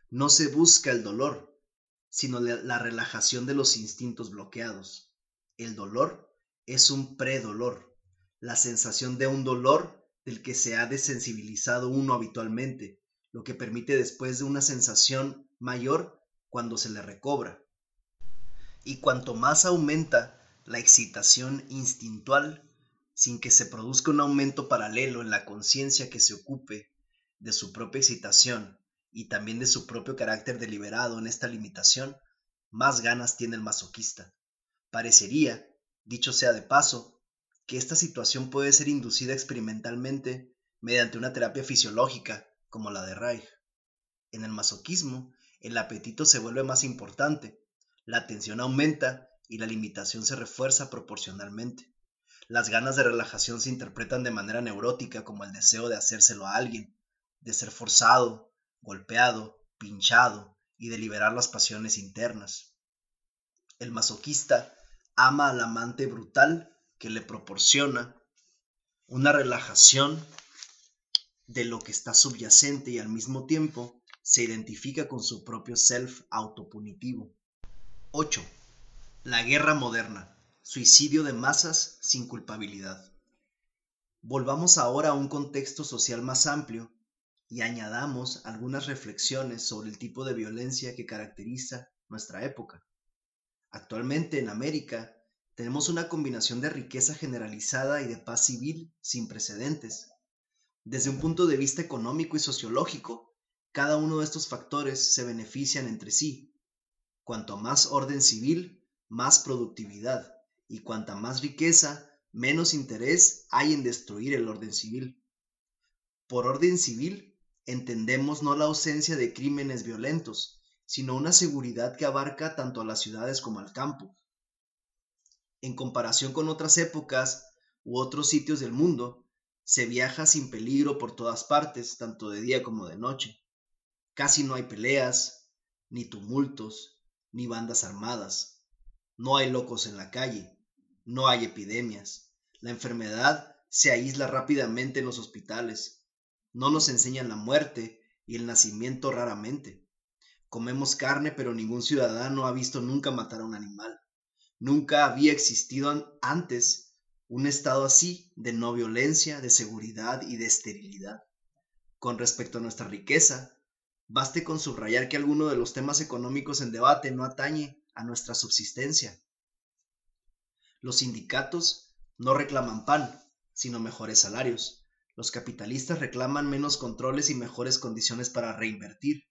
no se busca el dolor, sino la relajación de los instintos bloqueados. El dolor es un predolor. La sensación de un dolor del que se ha desensibilizado uno habitualmente, lo que permite después de una sensación mayor cuando se le recobra. Y cuanto más aumenta la excitación instintual, sin que se produzca un aumento paralelo en la conciencia que se ocupe de su propia excitación y también de su propio carácter deliberado en esta limitación, más ganas tiene el masoquista. Parecería, dicho sea de paso, que esta situación puede ser inducida experimentalmente mediante una terapia fisiológica como la de Reich. En el masoquismo, el apetito se vuelve más importante, la tensión aumenta y la limitación se refuerza proporcionalmente. Las ganas de relajación se interpretan de manera neurótica como el deseo de hacérselo a alguien, de ser forzado, golpeado, pinchado y de liberar las pasiones internas. El masoquista ama al amante brutal que le proporciona una relajación de lo que está subyacente y al mismo tiempo se identifica con su propio self autopunitivo. 8. La guerra moderna. Suicidio de masas sin culpabilidad. Volvamos ahora a un contexto social más amplio y añadamos algunas reflexiones sobre el tipo de violencia que caracteriza nuestra época. Actualmente en América tenemos una combinación de riqueza generalizada y de paz civil sin precedentes. Desde un punto de vista económico y sociológico, cada uno de estos factores se benefician entre sí. Cuanto más orden civil, más productividad y cuanta más riqueza, menos interés hay en destruir el orden civil. Por orden civil entendemos no la ausencia de crímenes violentos, sino una seguridad que abarca tanto a las ciudades como al campo. En comparación con otras épocas u otros sitios del mundo, se viaja sin peligro por todas partes, tanto de día como de noche. Casi no hay peleas, ni tumultos, ni bandas armadas. No hay locos en la calle, no hay epidemias. La enfermedad se aísla rápidamente en los hospitales. No nos enseñan la muerte y el nacimiento raramente. Comemos carne, pero ningún ciudadano ha visto nunca matar a un animal. Nunca había existido antes un estado así de no violencia, de seguridad y de esterilidad. Con respecto a nuestra riqueza, baste con subrayar que alguno de los temas económicos en debate no atañe a nuestra subsistencia. Los sindicatos no reclaman pan, sino mejores salarios. Los capitalistas reclaman menos controles y mejores condiciones para reinvertir.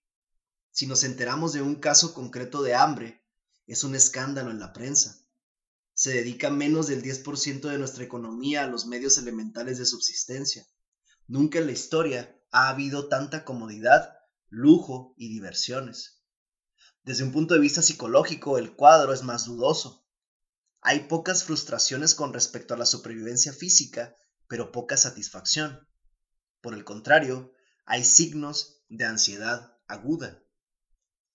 Si nos enteramos de un caso concreto de hambre, es un escándalo en la prensa. Se dedica menos del 10% de nuestra economía a los medios elementales de subsistencia. Nunca en la historia ha habido tanta comodidad, lujo y diversiones. Desde un punto de vista psicológico, el cuadro es más dudoso. Hay pocas frustraciones con respecto a la supervivencia física, pero poca satisfacción. Por el contrario, hay signos de ansiedad aguda.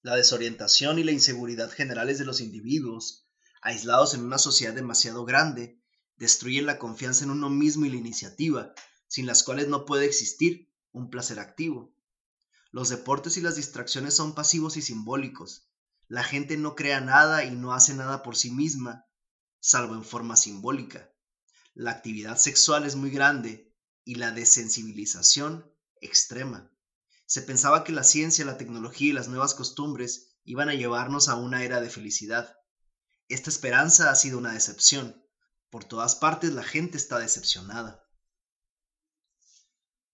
La desorientación y la inseguridad generales de los individuos, aislados en una sociedad demasiado grande, destruyen la confianza en uno mismo y la iniciativa, sin las cuales no puede existir un placer activo. Los deportes y las distracciones son pasivos y simbólicos. La gente no crea nada y no hace nada por sí misma, salvo en forma simbólica. La actividad sexual es muy grande y la desensibilización extrema. Se pensaba que la ciencia, la tecnología y las nuevas costumbres iban a llevarnos a una era de felicidad. Esta esperanza ha sido una decepción. Por todas partes la gente está decepcionada.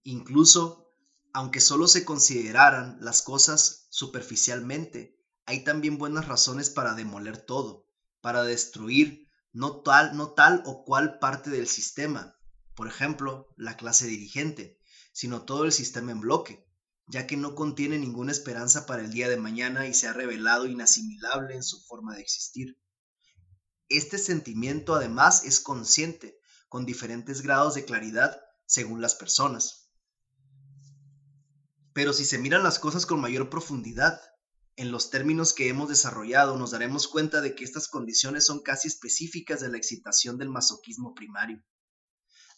Incluso, aunque solo se consideraran las cosas superficialmente, hay también buenas razones para demoler todo, para destruir no tal, no tal o cual parte del sistema, por ejemplo, la clase dirigente, sino todo el sistema en bloque, ya que no contiene ninguna esperanza para el día de mañana y se ha revelado inasimilable en su forma de existir. Este sentimiento además es consciente, con diferentes grados de claridad según las personas. Pero si se miran las cosas con mayor profundidad, en los términos que hemos desarrollado, nos daremos cuenta de que estas condiciones son casi específicas de la excitación del masoquismo primario.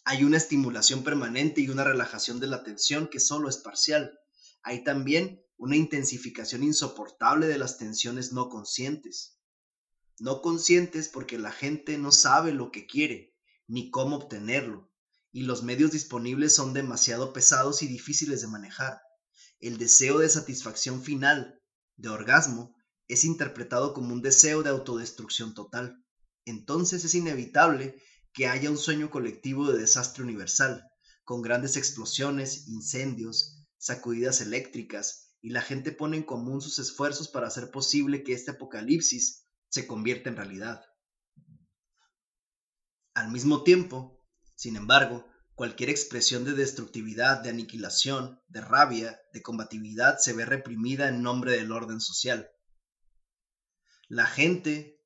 Hay una estimulación permanente y una relajación de la tensión que solo es parcial. Hay también una intensificación insoportable de las tensiones no conscientes. No conscientes porque la gente no sabe lo que quiere, ni cómo obtenerlo, y los medios disponibles son demasiado pesados y difíciles de manejar. El deseo de satisfacción final, de orgasmo, es interpretado como un deseo de autodestrucción total. Entonces es inevitable que haya un sueño colectivo de desastre universal, con grandes explosiones, incendios, sacudidas eléctricas, y la gente pone en común sus esfuerzos para hacer posible que este apocalipsis se convierta en realidad. Al mismo tiempo, sin embargo, cualquier expresión de destructividad, de aniquilación, de rabia, de combatividad se ve reprimida en nombre del orden social. La gente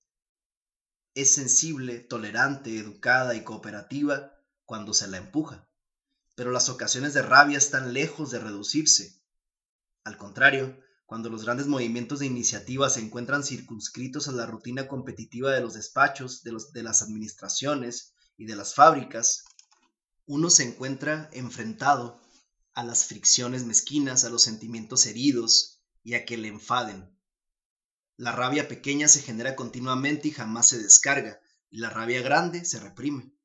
es sensible, tolerante, educada y cooperativa cuando se la empuja, pero las ocasiones de rabia están lejos de reducirse. Al contrario, cuando los grandes movimientos de iniciativa se encuentran circunscritos a la rutina competitiva de los despachos, de, de las administraciones y de las fábricas, uno se encuentra enfrentado a las fricciones mezquinas, a los sentimientos heridos y a que le enfaden. La rabia pequeña se genera continuamente y jamás se descarga, y la rabia grande se reprime.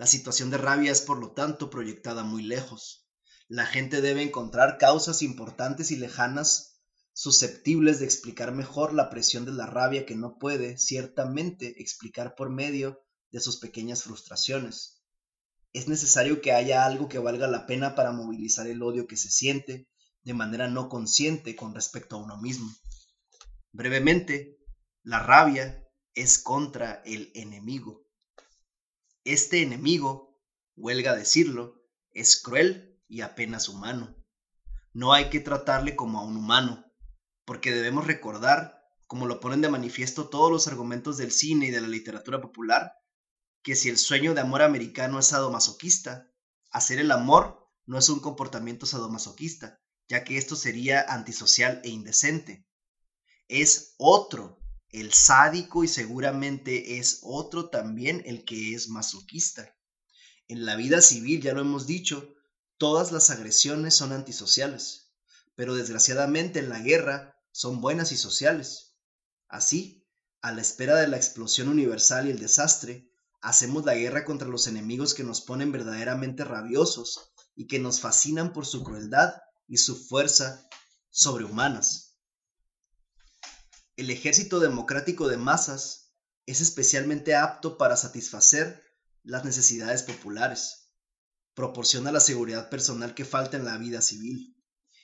La situación de rabia es por lo tanto proyectada muy lejos. La gente debe encontrar causas importantes y lejanas susceptibles de explicar mejor la presión de la rabia que no puede, ciertamente, explicar por medio de sus pequeñas frustraciones. Es necesario que haya algo que valga la pena para movilizar el odio que se siente de manera no consciente con respecto a uno mismo. Brevemente, la rabia es contra el enemigo. Este enemigo, huelga decirlo, es cruel y apenas humano. No hay que tratarle como a un humano, porque debemos recordar, como lo ponen de manifiesto todos los argumentos del cine y de la literatura popular, que si el sueño de amor americano es sadomasoquista, hacer el amor no es un comportamiento sadomasoquista, ya que esto sería antisocial e indecente es otro, el sádico y seguramente es otro también el que es masoquista. En la vida civil, ya lo hemos dicho, todas las agresiones son antisociales, pero desgraciadamente en la guerra son buenas y sociales. Así, a la espera de la explosión universal y el desastre, hacemos la guerra contra los enemigos que nos ponen verdaderamente rabiosos y que nos fascinan por su crueldad y su fuerza sobrehumanas. El ejército democrático de masas es especialmente apto para satisfacer las necesidades populares. Proporciona la seguridad personal que falta en la vida civil.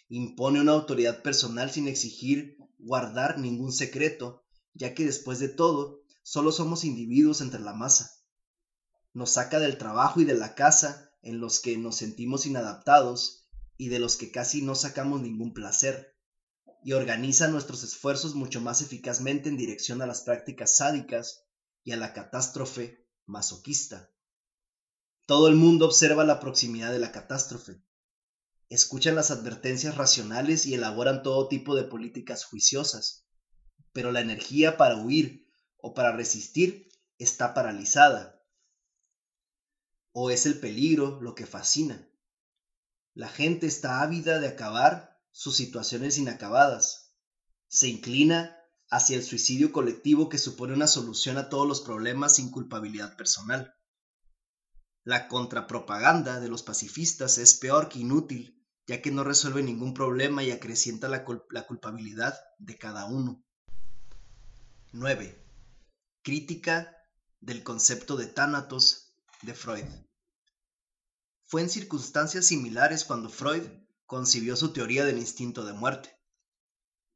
Impone una autoridad personal sin exigir guardar ningún secreto, ya que después de todo, solo somos individuos entre la masa. Nos saca del trabajo y de la casa en los que nos sentimos inadaptados y de los que casi no sacamos ningún placer y organiza nuestros esfuerzos mucho más eficazmente en dirección a las prácticas sádicas y a la catástrofe masoquista. Todo el mundo observa la proximidad de la catástrofe, escuchan las advertencias racionales y elaboran todo tipo de políticas juiciosas, pero la energía para huir o para resistir está paralizada. O es el peligro lo que fascina. La gente está ávida de acabar sus situaciones inacabadas. Se inclina hacia el suicidio colectivo que supone una solución a todos los problemas sin culpabilidad personal. La contrapropaganda de los pacifistas es peor que inútil, ya que no resuelve ningún problema y acrecienta la, culpabilidad de cada uno. 9. Crítica del concepto de tánatos de Freud. Fue en circunstancias similares cuando Freud concibió su teoría del instinto de muerte.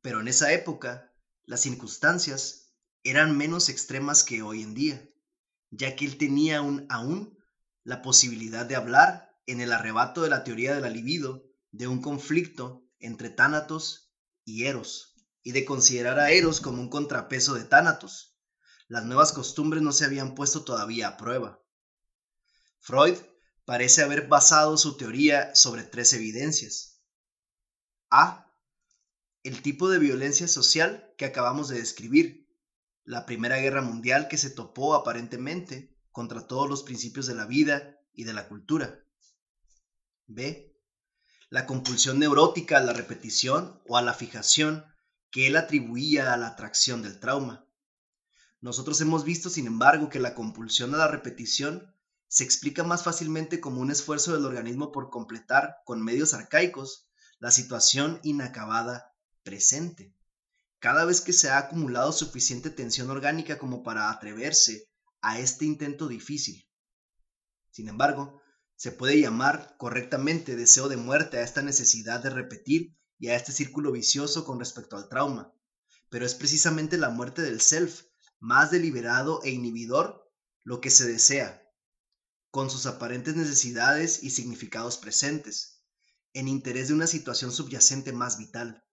Pero en esa época, las circunstancias eran menos extremas que hoy en día, ya que él tenía aún la posibilidad de hablar en el arrebato de la teoría de la libido de un conflicto entre Tánatos y Eros, y de considerar a Eros como un contrapeso de Tánatos. Las nuevas costumbres no se habían puesto todavía a prueba. Freud parece haber basado su teoría sobre tres evidencias. A. El tipo de violencia social que acabamos de describir. La Primera Guerra Mundial que se topó aparentemente contra todos los principios de la vida y de la cultura. B. La compulsión neurótica a la repetición o a la fijación que él atribuía a la atracción del trauma. Nosotros hemos visto, sin embargo, que la compulsión a la repetición se explica más fácilmente como un esfuerzo del organismo por completar, con medios arcaicos, la situación inacabada presente. Cada vez que se ha acumulado suficiente tensión orgánica como para atreverse a este intento difícil. Sin embargo, se puede llamar correctamente deseo de muerte a esta necesidad de repetir y a este círculo vicioso con respecto al trauma, pero es precisamente la muerte del self, más deliberado e inhibidor, lo que se desea, con sus aparentes necesidades y significados presentes en interés de una situación subyacente más vital.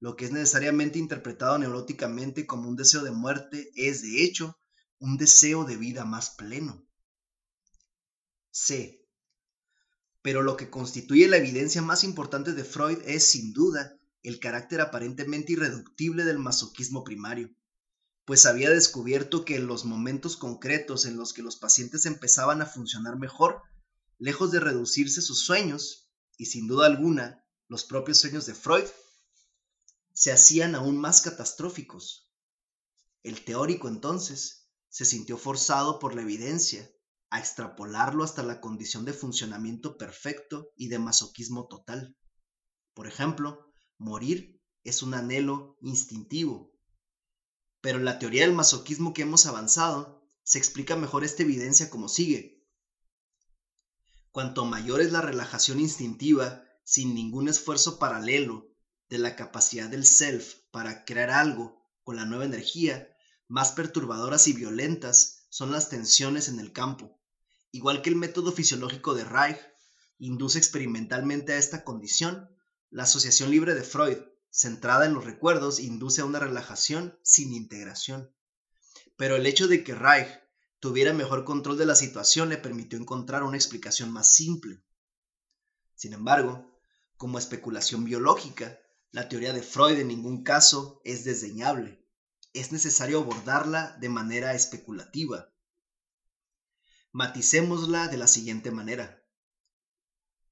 Lo que es necesariamente interpretado neuróticamente como un deseo de muerte es, de hecho, un deseo de vida más pleno. C. Pero lo que constituye la evidencia más importante de Freud es, sin duda, el carácter aparentemente irreductible del masoquismo primario, pues había descubierto que en los momentos concretos en los que los pacientes empezaban a funcionar mejor, lejos de reducirse sus sueños, y sin duda alguna los propios sueños de Freud, se hacían aún más catastróficos. El teórico entonces se sintió forzado por la evidencia a extrapolarlo hasta la condición de funcionamiento perfecto y de masoquismo total. Por ejemplo, morir es un anhelo instintivo. Pero la teoría del masoquismo que hemos avanzado, se explica mejor esta evidencia como sigue. Cuanto mayor es la relajación instintiva, sin ningún esfuerzo paralelo, de la capacidad del self para crear algo con la nueva energía, más perturbadoras y violentas son las tensiones en el campo. Igual que el método fisiológico de Reich induce experimentalmente a esta condición, la asociación libre de Freud, centrada en los recuerdos, induce a una relajación sin integración. Pero el hecho de que Reich tuviera mejor control de la situación le permitió encontrar una explicación más simple. Sin embargo, como especulación biológica, la teoría de Freud en ningún caso es desdeñable. Es necesario abordarla de manera especulativa. Maticémosla de la siguiente manera.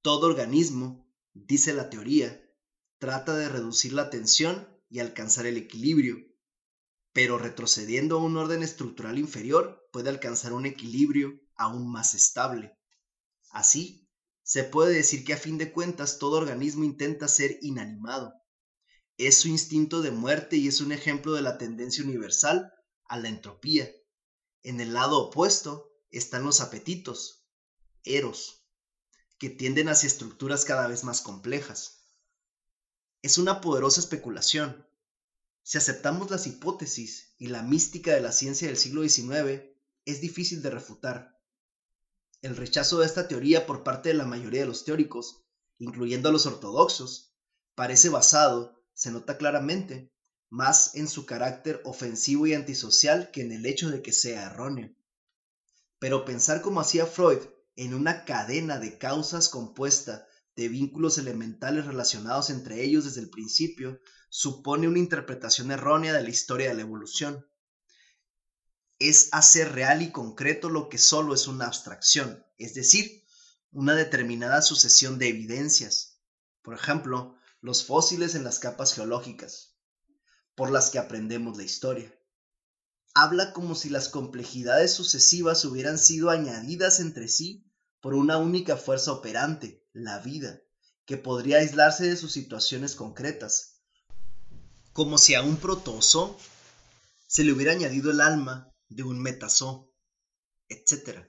Todo organismo, dice la teoría, trata de reducir la tensión y alcanzar el equilibrio, pero retrocediendo a un orden estructural inferior puede alcanzar un equilibrio aún más estable. Así, se puede decir que a fin de cuentas todo organismo intenta ser inanimado. Es su instinto de muerte y es un ejemplo de la tendencia universal a la entropía. En el lado opuesto están los apetitos, eros, que tienden hacia estructuras cada vez más complejas. Es una poderosa especulación, si aceptamos las hipótesis y la mística de la ciencia del siglo XIX, es difícil de refutar. El rechazo de esta teoría por parte de la mayoría de los teóricos, incluyendo a los ortodoxos, parece basado, se nota claramente, más en su carácter ofensivo y antisocial que en el hecho de que sea erróneo. Pero pensar como hacía Freud en una cadena de causas compuesta de vínculos elementales relacionados entre ellos desde el principio supone una interpretación errónea de la historia de la evolución. Es hacer real y concreto lo que solo es una abstracción, es decir, una determinada sucesión de evidencias, por ejemplo, los fósiles en las capas geológicas, por las que aprendemos la historia. Habla como si las complejidades sucesivas hubieran sido añadidas entre sí por una única fuerza operante, la vida, que podría aislarse de sus situaciones concretas, como si a un protozoo se le hubiera añadido el alma de un metazoo, etc.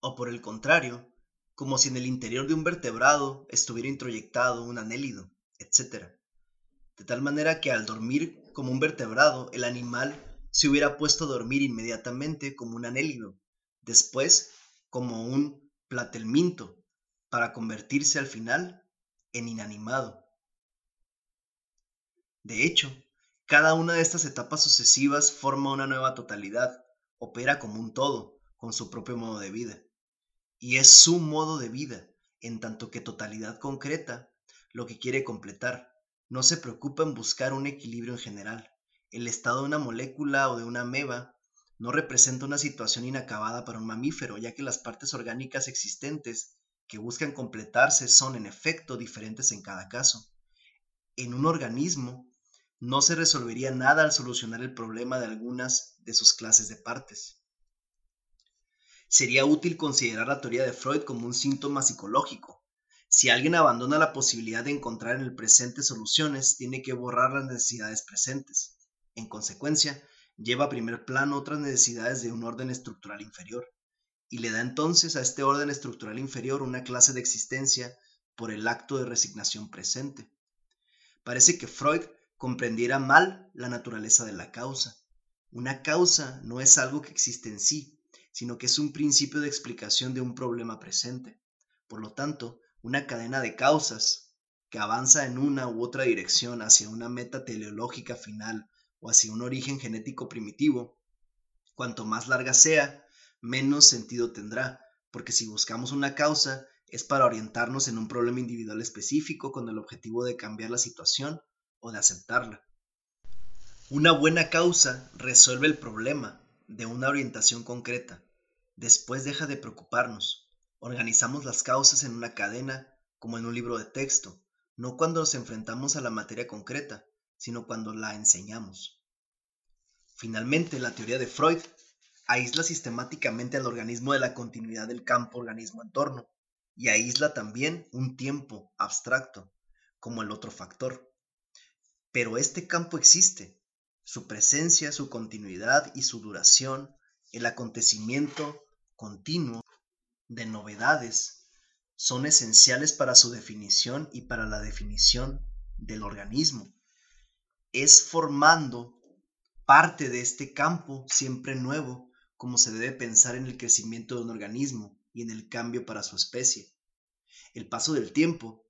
O por el contrario, como si en el interior de un vertebrado estuviera introyectado un anélido, etc. De tal manera que al dormir como un vertebrado, el animal se hubiera puesto a dormir inmediatamente como un anélido, después como un platelminto, para convertirse al final en inanimado. De hecho, cada una de estas etapas sucesivas forma una nueva totalidad, opera como un todo, con su propio modo de vida. Y es su modo de vida, en tanto que totalidad concreta, lo que quiere completar. No se preocupa en buscar un equilibrio en general. El estado de una molécula o de una ameba no representa una situación inacabada para un mamífero, ya que las partes orgánicas existentes que buscan completarse son en efecto diferentes en cada caso. En un organismo, no se resolvería nada al solucionar el problema de algunas de sus clases de partes. Sería útil considerar la teoría de Freud como un síntoma psicológico. Si alguien abandona la posibilidad de encontrar en el presente soluciones, tiene que borrar las necesidades presentes. En consecuencia, lleva a primer plano otras necesidades de un orden estructural inferior, y le da entonces a este orden estructural inferior una clase de existencia por el acto de resignación presente. Parece que Freud comprendiera mal la naturaleza de la causa. Una causa no es algo que existe en sí, sino que es un principio de explicación de un problema presente. Por lo tanto, una cadena de causas que avanza en una u otra dirección hacia una meta teleológica final o hacia un origen genético primitivo, cuanto más larga sea, menos sentido tendrá, porque si buscamos una causa es para orientarnos en un problema individual específico con el objetivo de cambiar la situación o de aceptarla. Una buena causa resuelve el problema de una orientación concreta. Después deja de preocuparnos. Organizamos las causas en una cadena como en un libro de texto, no cuando nos enfrentamos a la materia concreta, sino cuando la enseñamos. Finalmente, la teoría de Freud aísla sistemáticamente al organismo de la continuidad del campo organismo-entorno y aísla también un tiempo abstracto como el otro factor. Pero este campo existe. Su presencia, su continuidad y su duración, el acontecimiento continuo de novedades, son esenciales para su definición y para la definición del organismo. Es formando parte de este campo siempre nuevo como se debe pensar en el crecimiento de un organismo y en el cambio para su especie. El paso del tiempo,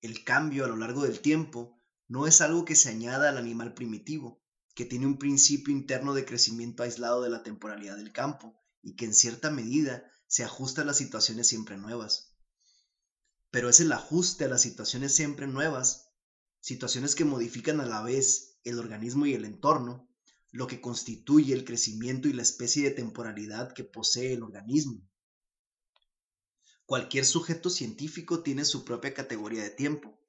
el cambio a lo largo del tiempo, no es algo que se añada al animal primitivo, que tiene un principio interno de crecimiento aislado de la temporalidad del campo y que en cierta medida se ajusta a las situaciones siempre nuevas. Pero es el ajuste a las situaciones siempre nuevas, situaciones que modifican a la vez el organismo y el entorno, lo que constituye el crecimiento y la especie de temporalidad que posee el organismo. Cualquier sujeto científico tiene su propia categoría de tiempo,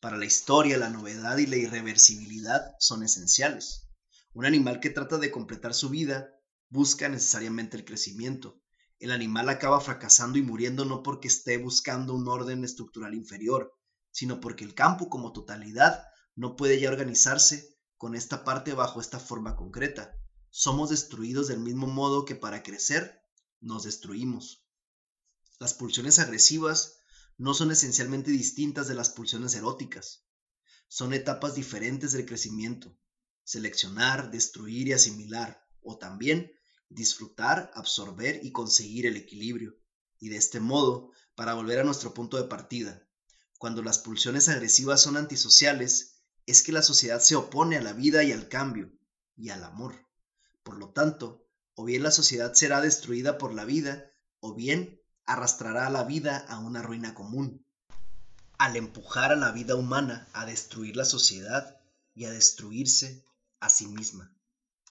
para la historia, la novedad y la irreversibilidad son esenciales. Un animal que trata de completar su vida busca necesariamente el crecimiento. El animal acaba fracasando y muriendo no porque esté buscando un orden estructural inferior, sino porque el campo como totalidad no puede ya organizarse con esta parte bajo esta forma concreta. Somos destruidos del mismo modo que para crecer nos destruimos. Las pulsiones agresivas no son esencialmente distintas de las pulsiones eróticas. Son etapas diferentes del crecimiento. Seleccionar, destruir y asimilar, o también disfrutar, absorber y conseguir el equilibrio. Y de este modo, para volver a nuestro punto de partida, cuando las pulsiones agresivas son antisociales, es que la sociedad se opone a la vida y al cambio, y al amor. Por lo tanto, o bien la sociedad será destruida por la vida, o bien arrastrará a la vida a una ruina común, al empujar a la vida humana a destruir la sociedad y a destruirse a sí misma.